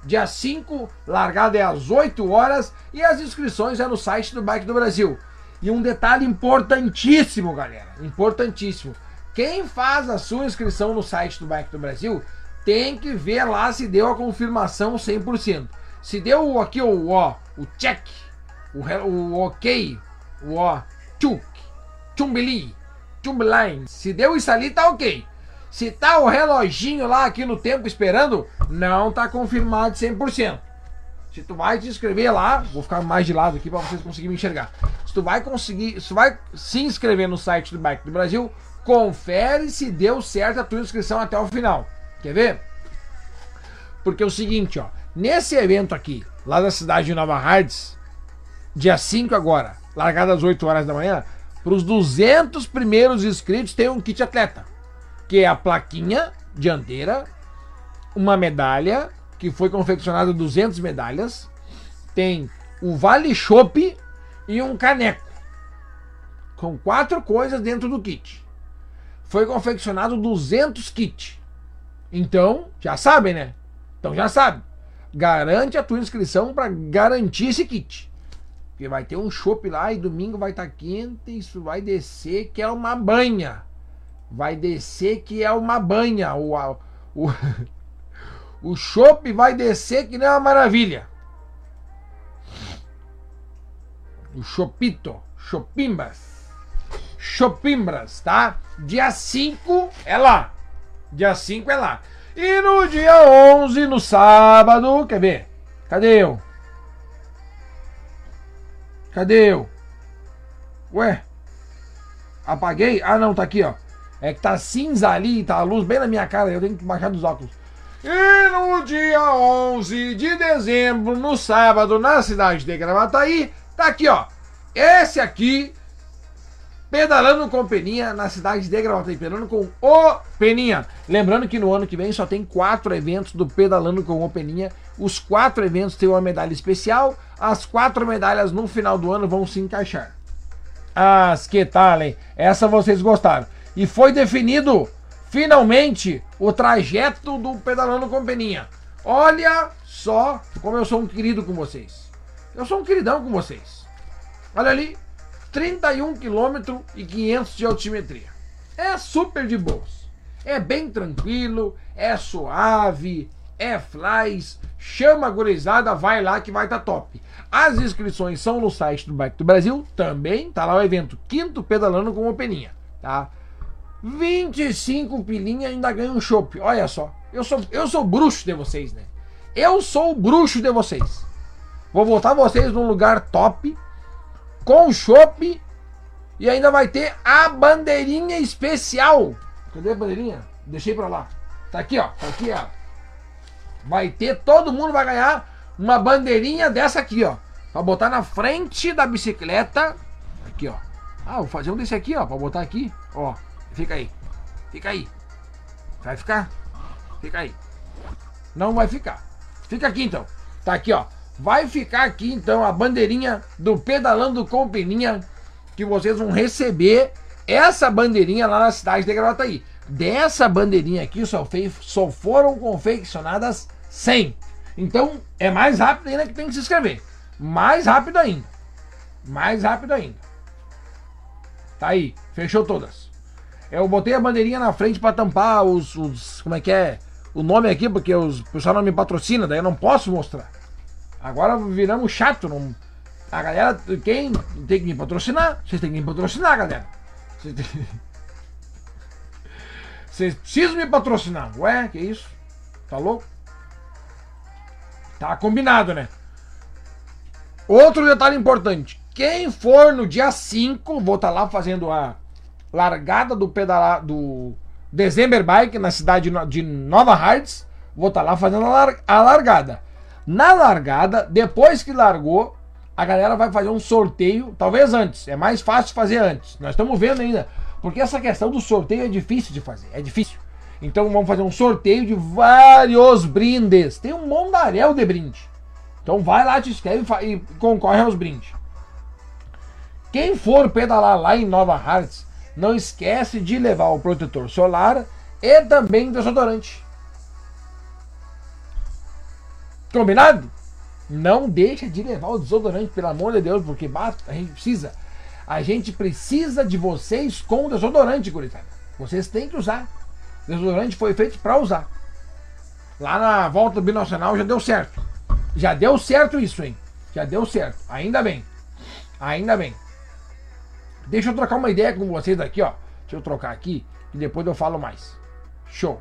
Dia 5, largada é às 8 horas e as inscrições é no site do Bike do Brasil. E um detalhe importantíssimo, galera, importantíssimo. Quem faz a sua inscrição no site do Bike do Brasil tem que ver lá se deu a confirmação 100%. Se deu aqui o ó, o check, o, o ok, o ó, tchuk, chumbili, chumbeline. Se deu isso ali, tá ok. Se tá o reloginho lá aqui no tempo esperando, não tá confirmado 100%. Se tu vai te inscrever lá, vou ficar mais de lado aqui para vocês conseguirem me enxergar. Se tu vai conseguir, se tu vai se inscrever no site do Bike do Brasil, confere se deu certo a tua inscrição até o final. Quer ver? Porque é o seguinte, ó, nesse evento aqui, lá da cidade de Nova Hartz, dia 5 agora, largada às 8 horas da manhã, para os 200 primeiros inscritos tem um kit atleta que é a plaquinha dianteira, uma medalha, que foi confeccionada 200 medalhas, tem o Vale Chopp e um caneco. Com quatro coisas dentro do kit. Foi confeccionado 200 kits. Então, já sabem, né? Então já sabe. Garante a tua inscrição para garantir esse kit. Porque vai ter um chopp lá e domingo vai estar tá quente, isso vai descer que é uma banha vai descer que é uma banha. O, o, *laughs* o chopp vai descer que não é uma maravilha. O chopito, chopimbas, chopimbras, tá? Dia 5 é lá. Dia 5 é lá. E no dia 11, no sábado, quer ver? Cadê eu? Cadê eu? Ué? Apaguei? Ah, não, tá aqui, ó. É que tá cinza ali, tá a luz bem na minha cara, eu tenho que baixar dos óculos. E no dia 11 de dezembro, no sábado, na cidade de Gravataí, Tá aqui, ó. Esse aqui, pedalando com Peninha na cidade de Gravataí, pedalando com o Peninha. Lembrando que no ano que vem só tem quatro eventos do Pedalando com o Peninha. Os quatro eventos têm uma medalha especial. As quatro medalhas no final do ano vão se encaixar. As que tal, hein? Essa vocês gostaram. E foi definido finalmente o trajeto do Pedalando com Peninha. Olha só como eu sou um querido com vocês. Eu sou um queridão com vocês. Olha ali, 31 km e 500 de altimetria. É super de boas. É bem tranquilo, é suave, é flies. Chama a gurizada, vai lá que vai estar tá top. As inscrições são no site do Bike do Brasil, também tá lá o evento Quinto Pedalando com o Peninha, tá? 25 pilinha ainda ganha um chopp. Olha só, eu sou eu sou bruxo de vocês, né? Eu sou o bruxo de vocês. Vou botar vocês num lugar top, com chopp, e ainda vai ter a bandeirinha especial. Cadê a bandeirinha? Deixei pra lá. Tá aqui, ó. Tá aqui, ó. Vai ter, todo mundo vai ganhar uma bandeirinha dessa aqui, ó. Pra botar na frente da bicicleta. Aqui, ó. Ah, vou fazer um desse aqui, ó. Pra botar aqui. Ó. Fica aí. Fica aí. Vai ficar? Fica aí. Não vai ficar. Fica aqui então. Tá aqui, ó. Vai ficar aqui então a bandeirinha do Pedalando com Peninha que vocês vão receber essa bandeirinha lá na cidade de Gravataí. Dessa bandeirinha aqui só, fez, só foram confeccionadas 100. Então é mais rápido ainda que tem que se inscrever. Mais rápido ainda. Mais rápido ainda. Tá aí, fechou todas. Eu botei a bandeirinha na frente para tampar os, os, Como é que é? O nome aqui, porque os, o pessoal não me patrocina, daí eu não posso mostrar. Agora viramos chato. Não, a galera, quem tem que me patrocinar? Vocês têm que me patrocinar, galera. Vocês, tem... *laughs* Vocês precisam me patrocinar. Ué, que isso? Tá louco? Tá combinado, né? Outro detalhe importante. Quem for no dia 5, vou estar tá lá fazendo a largada do pedalar do December Bike na cidade de Nova Hartz. Vou estar tá lá fazendo a largada. Na largada, depois que largou, a galera vai fazer um sorteio, talvez antes, é mais fácil fazer antes. Nós estamos vendo ainda, porque essa questão do sorteio é difícil de fazer, é difícil. Então vamos fazer um sorteio de vários brindes. Tem um mondaréu de brinde. Então vai lá, te inscreve e concorre aos brindes. Quem for pedalar lá em Nova Hartz, não esquece de levar o protetor solar e também desodorante. Combinado? Não deixa de levar o desodorante, pelo amor de Deus, porque a gente precisa. A gente precisa de vocês com desodorante, gurizada. Vocês têm que usar. Desodorante foi feito para usar. Lá na volta binacional já deu certo. Já deu certo isso, hein? Já deu certo. Ainda bem. Ainda bem. Deixa eu trocar uma ideia com vocês aqui, ó. Deixa eu trocar aqui e depois eu falo mais. Show.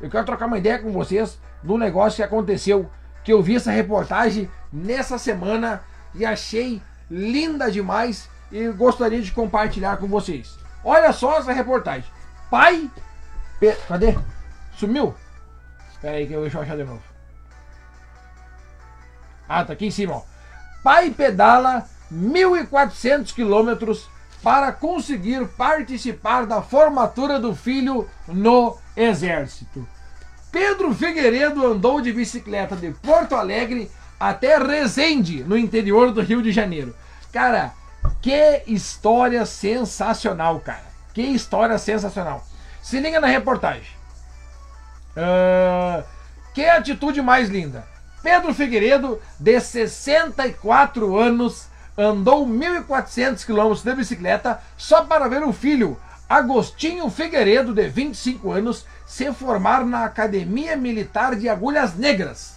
Eu quero trocar uma ideia com vocês do negócio que aconteceu, que eu vi essa reportagem nessa semana e achei linda demais e gostaria de compartilhar com vocês. Olha só essa reportagem. Pai. Pe... Cadê? Sumiu? Espera aí que eu deixa eu achar de novo. Ah, tá aqui em cima, ó. Pai pedala 1.400 quilômetros para conseguir participar da formatura do filho no Exército. Pedro Figueiredo andou de bicicleta de Porto Alegre até Resende, no interior do Rio de Janeiro. Cara, que história sensacional, cara. Que história sensacional. Se liga na reportagem. Uh, que atitude mais linda. Pedro Figueiredo, de 64 anos, andou 1.400 quilômetros de bicicleta só para ver o filho, Agostinho Figueiredo, de 25 anos, se formar na Academia Militar de Agulhas Negras.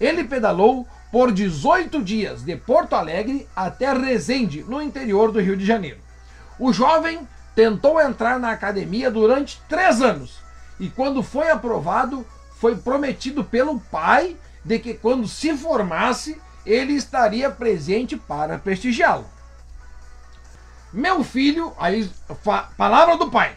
Ele pedalou por 18 dias de Porto Alegre até Resende, no interior do Rio de Janeiro. O jovem tentou entrar na academia durante três anos e, quando foi aprovado, foi prometido pelo pai de que, quando se formasse, ele estaria presente para prestigiá-lo. Meu filho, aí, palavra do pai.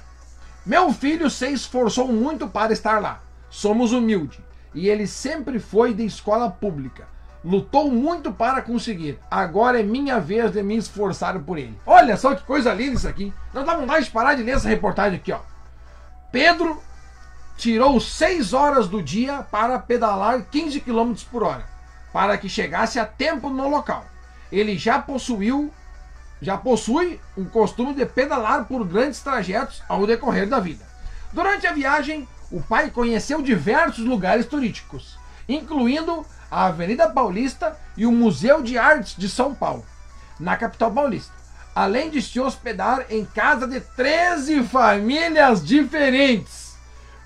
Meu filho se esforçou muito para estar lá. Somos humildes e ele sempre foi de escola pública. lutou muito para conseguir. Agora é minha vez de me esforçar por ele. Olha só que coisa linda isso aqui. Não dá vontade de parar de ler essa reportagem aqui, ó. Pedro tirou 6 horas do dia para pedalar 15 km por hora, para que chegasse a tempo no local. Ele já possuiu já possui um costume de pedalar por grandes trajetos ao decorrer da vida. Durante a viagem, o pai conheceu diversos lugares turísticos, incluindo a Avenida Paulista e o Museu de Artes de São Paulo, na capital paulista, além de se hospedar em casa de 13 famílias diferentes.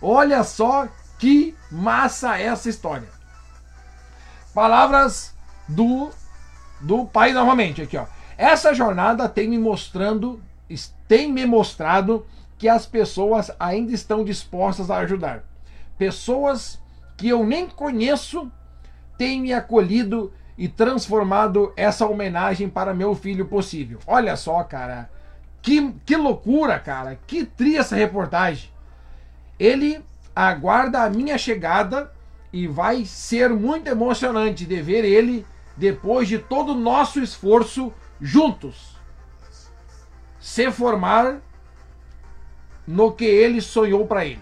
Olha só que massa essa história. Palavras do do pai novamente aqui, ó. Essa jornada tem me mostrando, tem me mostrado que as pessoas ainda estão dispostas a ajudar. Pessoas que eu nem conheço têm me acolhido e transformado essa homenagem para meu filho possível. Olha só, cara. Que, que loucura, cara. Que tri essa reportagem. Ele aguarda a minha chegada e vai ser muito emocionante de ver ele depois de todo o nosso esforço juntos se formar no que ele sonhou para ele.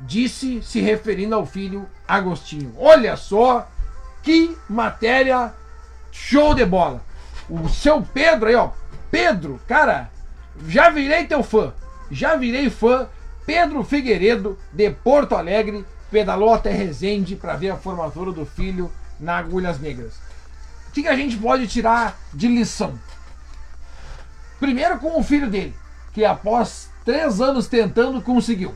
Disse se referindo ao filho Agostinho. Olha só que matéria show de bola. O seu Pedro aí, ó. Pedro, cara, já virei teu fã. Já virei fã. Pedro Figueiredo, de Porto Alegre, pedalou até Resende para ver a formatura do filho na Agulhas Negras que, que a gente pode tirar de lição? Primeiro com o filho dele, que após três anos tentando conseguiu.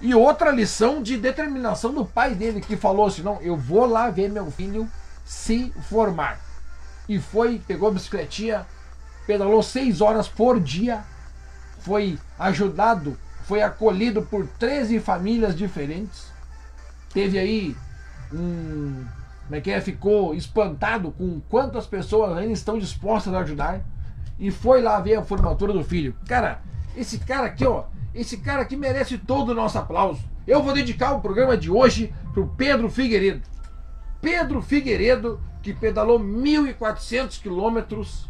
E outra lição de determinação do pai dele, que falou assim: não, eu vou lá ver meu filho se formar. E foi, pegou a bicicletinha, pedalou seis horas por dia, foi ajudado, foi acolhido por 13 famílias diferentes. Teve aí um como é que é? Ficou espantado com quantas pessoas ainda estão dispostas a ajudar e foi lá ver a formatura do filho. Cara, esse cara aqui, ó, esse cara aqui merece todo o nosso aplauso. Eu vou dedicar o programa de hoje pro Pedro Figueiredo. Pedro Figueiredo, que pedalou 1.400 quilômetros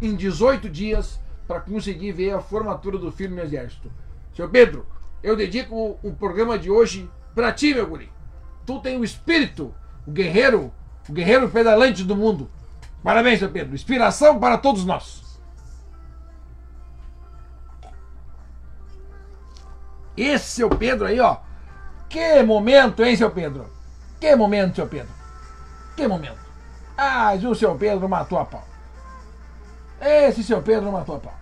em 18 dias para conseguir ver a formatura do filho no Exército. Seu Pedro, eu dedico o programa de hoje para ti, meu guri. Tu tem o espírito o guerreiro, o guerreiro pedalante do mundo. Parabéns, seu Pedro. Inspiração para todos nós. Esse seu Pedro aí, ó. Que momento, hein, seu Pedro? Que momento, seu Pedro? Que momento? Ah, o seu Pedro matou a pau. Esse seu Pedro matou a pau.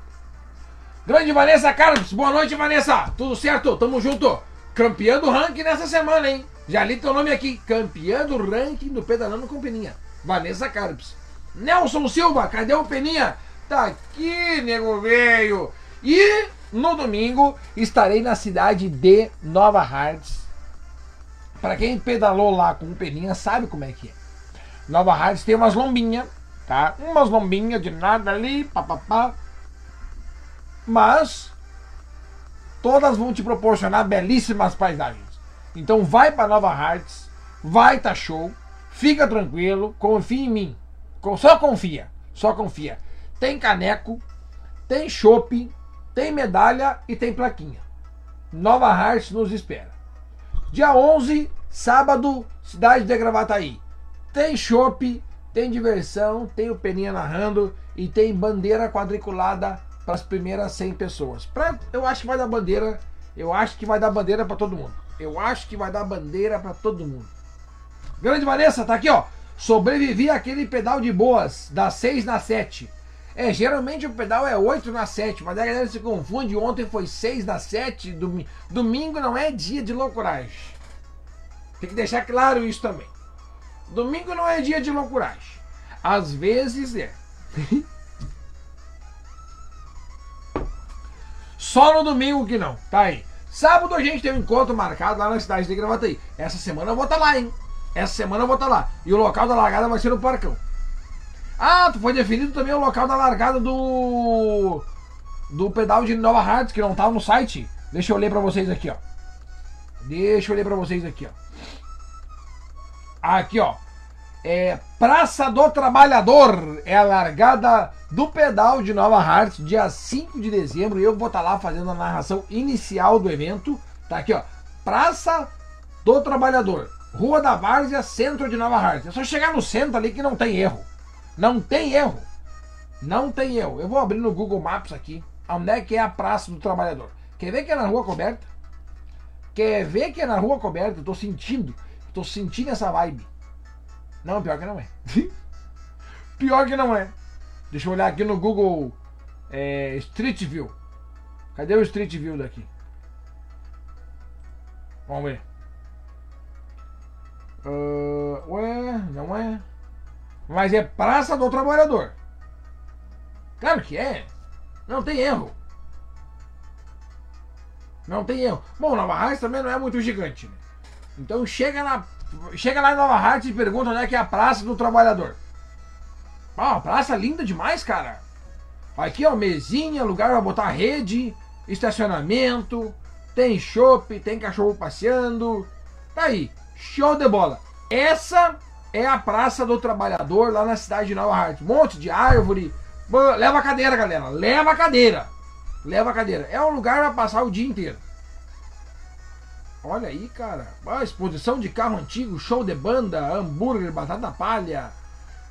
Grande Vanessa Carlos, boa noite, Vanessa. Tudo certo? Tamo junto. Campeão do ranking nessa semana, hein? Já li teu nome aqui, campeã do ranking do Pedalando com Peninha. Vanessa Carpes. Nelson Silva, cadê o Peninha? Tá aqui, nego veio. E no domingo estarei na cidade de Nova Hartz. Para quem pedalou lá com o Peninha sabe como é que é. Nova Hartz tem umas lombinhas, tá? Umas lombinhas de nada ali, papapá. Mas todas vão te proporcionar belíssimas paisagens. Então vai para Nova Hartz, vai tá show, fica tranquilo, confia em mim. Só confia, só confia. Tem caneco, tem chopp, tem medalha e tem plaquinha. Nova Hartz nos espera. Dia 11, sábado, cidade de Gravataí. Tem chopp, tem diversão, tem o Peninha narrando e tem bandeira quadriculada para as primeiras 100 pessoas. Pra, eu acho que vai dar bandeira, eu acho que vai dar bandeira para todo mundo. Eu acho que vai dar bandeira para todo mundo. Grande Vanessa, tá aqui, ó. Sobrevivi àquele pedal de boas, das 6 na 7. É, geralmente o pedal é 8 na 7, mas a galera se confunde. Ontem foi 6 na 7. Domingo, domingo não é dia de loucuragem. Tem que deixar claro isso também. Domingo não é dia de loucuragem. Às vezes é. *laughs* Só no domingo que não. Tá aí. Sábado a gente tem um encontro marcado lá na cidade de Gravataí. Essa semana eu vou estar tá lá, hein? Essa semana eu vou estar tá lá. E o local da largada vai ser no Parcão. Ah, foi definido também o local da largada do. Do pedal de Nova Hartz, que não estava no site. Deixa eu ler para vocês aqui, ó. Deixa eu ler para vocês aqui, ó. Aqui, ó. É Praça do Trabalhador. É a largada do pedal de Nova Hartz, dia 5 de dezembro. E eu vou estar lá fazendo a narração inicial do evento. Tá aqui, ó. Praça do Trabalhador. Rua da Várzea, centro de Nova Hartz. É só chegar no centro ali que não tem erro. Não tem erro. Não tem erro. Eu vou abrir no Google Maps aqui. Onde é que é a Praça do Trabalhador? Quer ver que é na rua coberta? Quer ver que é na rua coberta? Eu tô sentindo. Tô sentindo essa vibe. Não, pior que não é. *laughs* pior que não é. Deixa eu olhar aqui no Google é, Street View. Cadê o Street View daqui? Vamos ver. Uh, ué, não é. Mas é Praça do Trabalhador. Claro que é. Não tem erro. Não tem erro. Bom, Nova Hartz também não é muito gigante. Né? Então chega, na, chega lá em Nova Hartz e pergunta onde é que é a Praça do Trabalhador. Ah, praça linda demais, cara. Aqui, ó, mesinha, lugar pra botar rede, estacionamento, tem chopp, tem cachorro passeando. Tá aí, show de bola. Essa é a Praça do Trabalhador lá na cidade de Nova Hartz. Monte de árvore. Leva a cadeira, galera. Leva a cadeira. Leva a cadeira. É um lugar para passar o dia inteiro. Olha aí, cara. Ah, exposição de carro antigo, show de banda, hambúrguer, batata palha.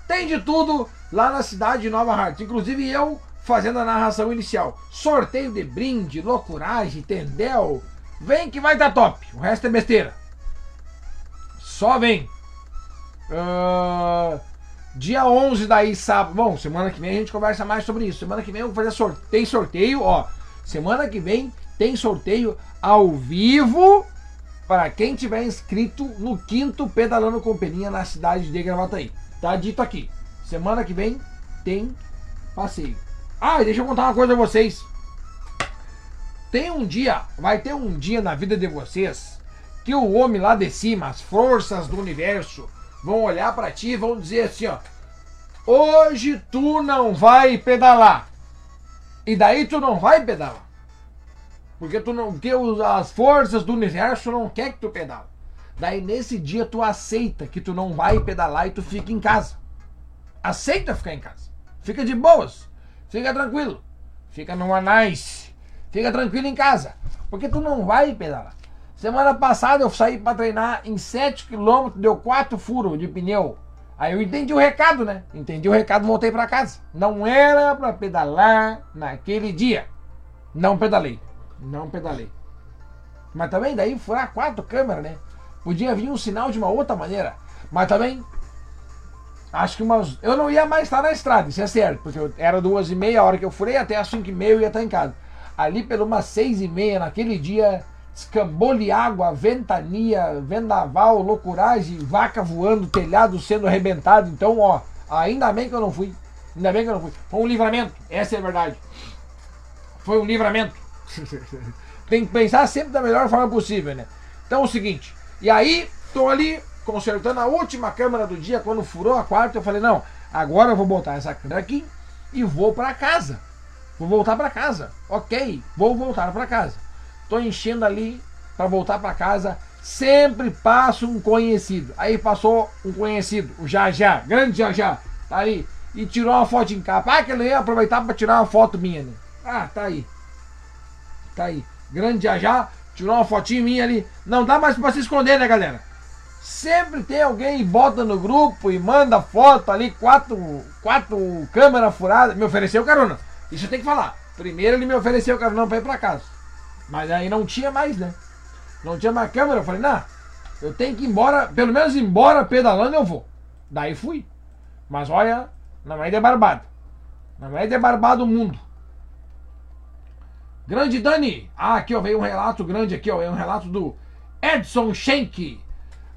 Tem de tudo lá na cidade de Nova Hartz. Inclusive eu fazendo a narração inicial. Sorteio de brinde, loucuragem, tendel. Vem que vai tá top. O resto é besteira. Só vem. Uh, dia 11 daí, sábado. Bom, semana que vem a gente conversa mais sobre isso. Semana que vem eu vou fazer sorteio. Tem sorteio, ó. Semana que vem tem sorteio ao vivo para quem tiver inscrito no quinto Pedalando com Peninha na cidade de Gravataí. Tá dito aqui. Semana que vem tem passeio. Ah, deixa eu contar uma coisa a vocês. Tem um dia, vai ter um dia na vida de vocês que o homem lá de cima, as forças do universo, vão olhar para ti e vão dizer assim, ó: "Hoje tu não vai pedalar". E daí tu não vai pedalar. Porque tu não, porque as forças do universo não quer que tu pedale. Daí nesse dia tu aceita que tu não vai pedalar e tu fica em casa. Aceita ficar em casa. Fica de boas. Fica tranquilo. Fica numa nice. Fica tranquilo em casa. Porque tu não vai pedalar. Semana passada eu saí para treinar em 7 km, deu 4 furos de pneu. Aí eu entendi o recado, né? Entendi o recado, voltei para casa. Não era para pedalar naquele dia. Não pedalei. Não pedalei. Mas também daí furar quatro câmeras, né? Podia vir um sinal de uma outra maneira. Mas também acho que umas. Eu não ia mais estar na estrada, isso é certo, porque eu, era duas e meia a hora que eu furei, até as cinco e meia eu ia estar em casa. Ali pelo umas seis e meia naquele dia escambole água, ventania, vendaval, loucuragem, vaca voando, telhado sendo arrebentado. Então, ó, ainda bem que eu não fui. Ainda bem que eu não fui. Foi um livramento, essa é a verdade. Foi um livramento. Tem que pensar sempre da melhor forma possível, né? Então é o seguinte, e aí tô ali consertando a última câmera do dia, quando furou a quarta, eu falei, não, agora eu vou botar essa câmera aqui e vou para casa. Vou voltar para casa. Ok, vou voltar para casa. Tô enchendo ali para voltar para casa. Sempre passo um conhecido. Aí passou um conhecido, o Jajá, grande Jajá, tá ali. E tirou uma foto em capa. Ah, que ele ia aproveitar para tirar uma foto minha, né? Ah, tá aí. Tá aí. Grande Jajá, tirou uma fotinha minha ali. Não dá mais para se esconder, né, galera? Sempre tem alguém e bota no grupo e manda foto ali, quatro, quatro câmeras furadas. Me ofereceu carona. Isso eu tenho que falar. Primeiro ele me ofereceu carona para ir para casa. Mas aí não tinha mais, né? Não tinha mais câmera. Eu falei, não, eu tenho que ir embora, pelo menos embora pedalando eu vou. Daí fui. Mas olha, não é de barbado. Não é de barbado o mundo. Grande Dani! Ah, aqui ó, veio um relato grande aqui, ó. É um relato do Edson Schenck.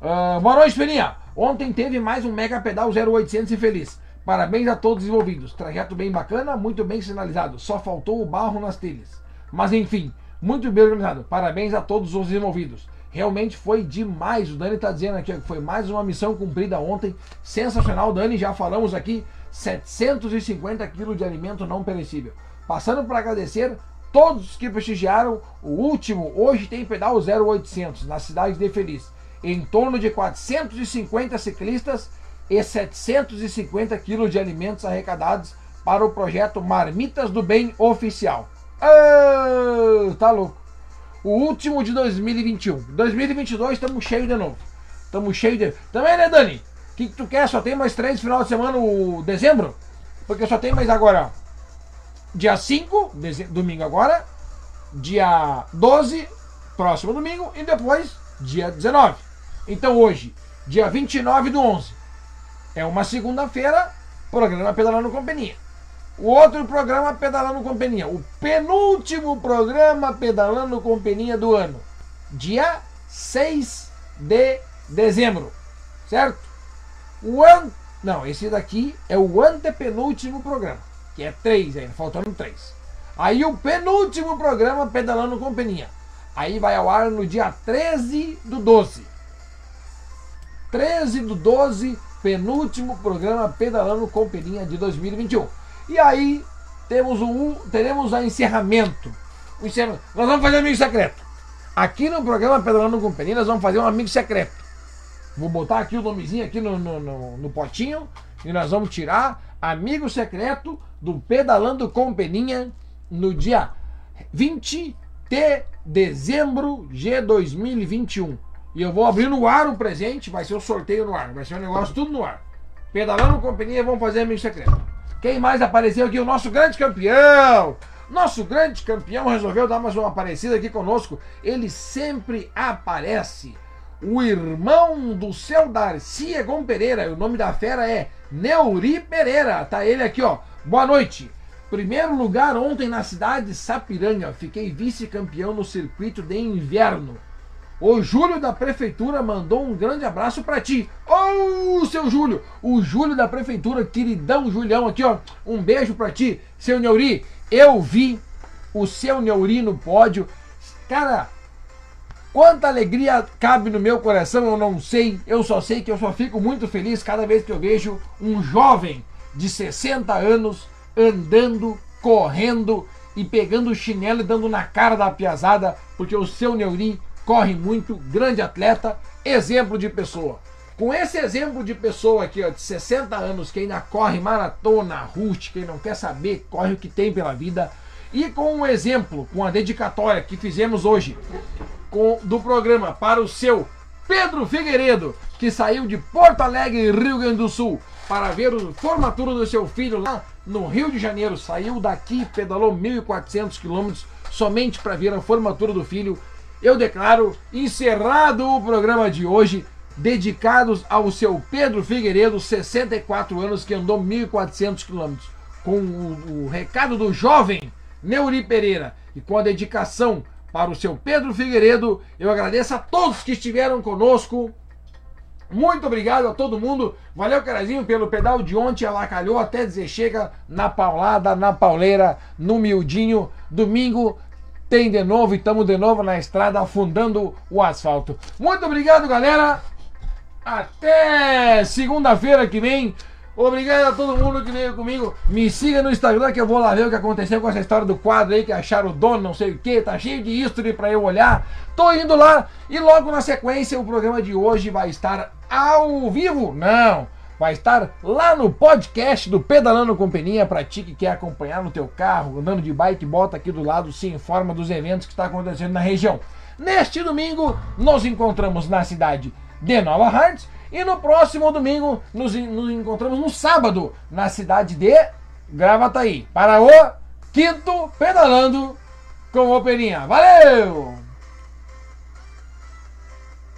Uh, boa noite, Peninha. Ontem teve mais um Mega Pedal 0800 e feliz. Parabéns a todos os envolvidos. Trajeto bem bacana, muito bem sinalizado. Só faltou o barro nas telhas. Mas enfim, muito bem organizado. Parabéns a todos os envolvidos. Realmente foi demais. O Dani está dizendo aqui que foi mais uma missão cumprida ontem. Sensacional, Dani. Já falamos aqui. 750 quilos de alimento não perecível. Passando para agradecer todos que prestigiaram o último. Hoje tem pedal 0800 na cidade de Feliz. Em torno de 450 ciclistas e 750 quilos de alimentos arrecadados para o projeto Marmitas do Bem Oficial. Ah, tá louco. O último de 2021. 2022 estamos cheios de novo. Estamos cheios de. Também, né, Dani? O que, que tu quer? Só tem mais três final de semana o dezembro? Porque só tem mais agora. Dia 5, domingo agora. Dia 12, próximo domingo. E depois, dia 19. Então hoje, dia 29 do 11. É uma segunda-feira, programa Pedalando Companhia. O outro programa Pedalando Companhia. O penúltimo programa Pedalando Companhia do ano. Dia 6 de dezembro. Certo? O an... Não, esse daqui é o antepenúltimo programa. Que é três ainda, faltando três. Aí o penúltimo programa Pedalando Companhia. Aí vai ao ar no dia 13 do 12. 13 do 12 penúltimo programa Pedalando com Peninha de 2021. E aí temos um, teremos o encerramento. O encerramento. Nós vamos fazer amigo secreto. Aqui no programa Pedalando com Peninha, nós vamos fazer um amigo secreto. Vou botar aqui o nomezinho aqui no, no, no, no potinho e nós vamos tirar amigo secreto do Pedalando com Peninha no dia 20 de dezembro de 2021. E eu vou abrir no ar o presente, vai ser o um sorteio no ar, vai ser um negócio tudo no ar. Pedalando companhia, vamos fazer amigo secreto. Quem mais apareceu aqui? O nosso grande campeão! Nosso grande campeão resolveu dar mais uma aparecida aqui conosco. Ele sempre aparece. O irmão do seu Darcy Egon Pereira. O nome da fera é Neuri Pereira. Tá ele aqui, ó. Boa noite. Primeiro lugar ontem na cidade de Sapiranga. Fiquei vice-campeão no circuito de inverno. O Júlio da Prefeitura mandou um grande abraço para ti. Ô, oh, seu Júlio! O Júlio da Prefeitura, queridão Julião, aqui, ó. Um beijo para ti, seu Neuri. Eu vi o seu Neuri no pódio. Cara, quanta alegria cabe no meu coração, eu não sei. Eu só sei que eu só fico muito feliz cada vez que eu vejo um jovem de 60 anos andando, correndo e pegando o chinelo e dando na cara da piazada, porque o seu Neuri corre muito, grande atleta, exemplo de pessoa. Com esse exemplo de pessoa aqui, ó, de 60 anos, que ainda corre maratona, rústica, e não quer saber, corre o que tem pela vida, e com um exemplo, com a dedicatória que fizemos hoje com, do programa para o seu Pedro Figueiredo, que saiu de Porto Alegre, Rio Grande do Sul, para ver a formatura do seu filho lá no Rio de Janeiro. Saiu daqui, pedalou 1.400 quilômetros somente para ver a formatura do filho eu declaro encerrado o programa de hoje, dedicados ao seu Pedro Figueiredo, 64 anos, que andou 1.400 quilômetros, com o, o recado do jovem Neuri Pereira e com a dedicação para o seu Pedro Figueiredo, eu agradeço a todos que estiveram conosco. Muito obrigado a todo mundo. Valeu, Carazinho, pelo pedal de ontem. Ela calhou até dizer chega na paulada, na pauleira, no miudinho. Domingo tem de novo e estamos de novo na estrada afundando o asfalto. Muito obrigado, galera. Até segunda-feira que vem. Obrigado a todo mundo que veio comigo. Me siga no Instagram que eu vou lá ver o que aconteceu com essa história do quadro aí, que acharam o dono, não sei o que, tá cheio de history para eu olhar. Tô indo lá e logo na sequência o programa de hoje vai estar ao vivo. Não vai estar lá no podcast do Pedalando Companhia para ti que quer acompanhar no teu carro, andando de bike, bota aqui do lado, se informa dos eventos que está acontecendo na região. Neste domingo, nos encontramos na cidade de Nova Hartz e no próximo domingo nos, nos encontramos no sábado na cidade de Gravataí para o quinto Pedalando com o Peninha. Valeu!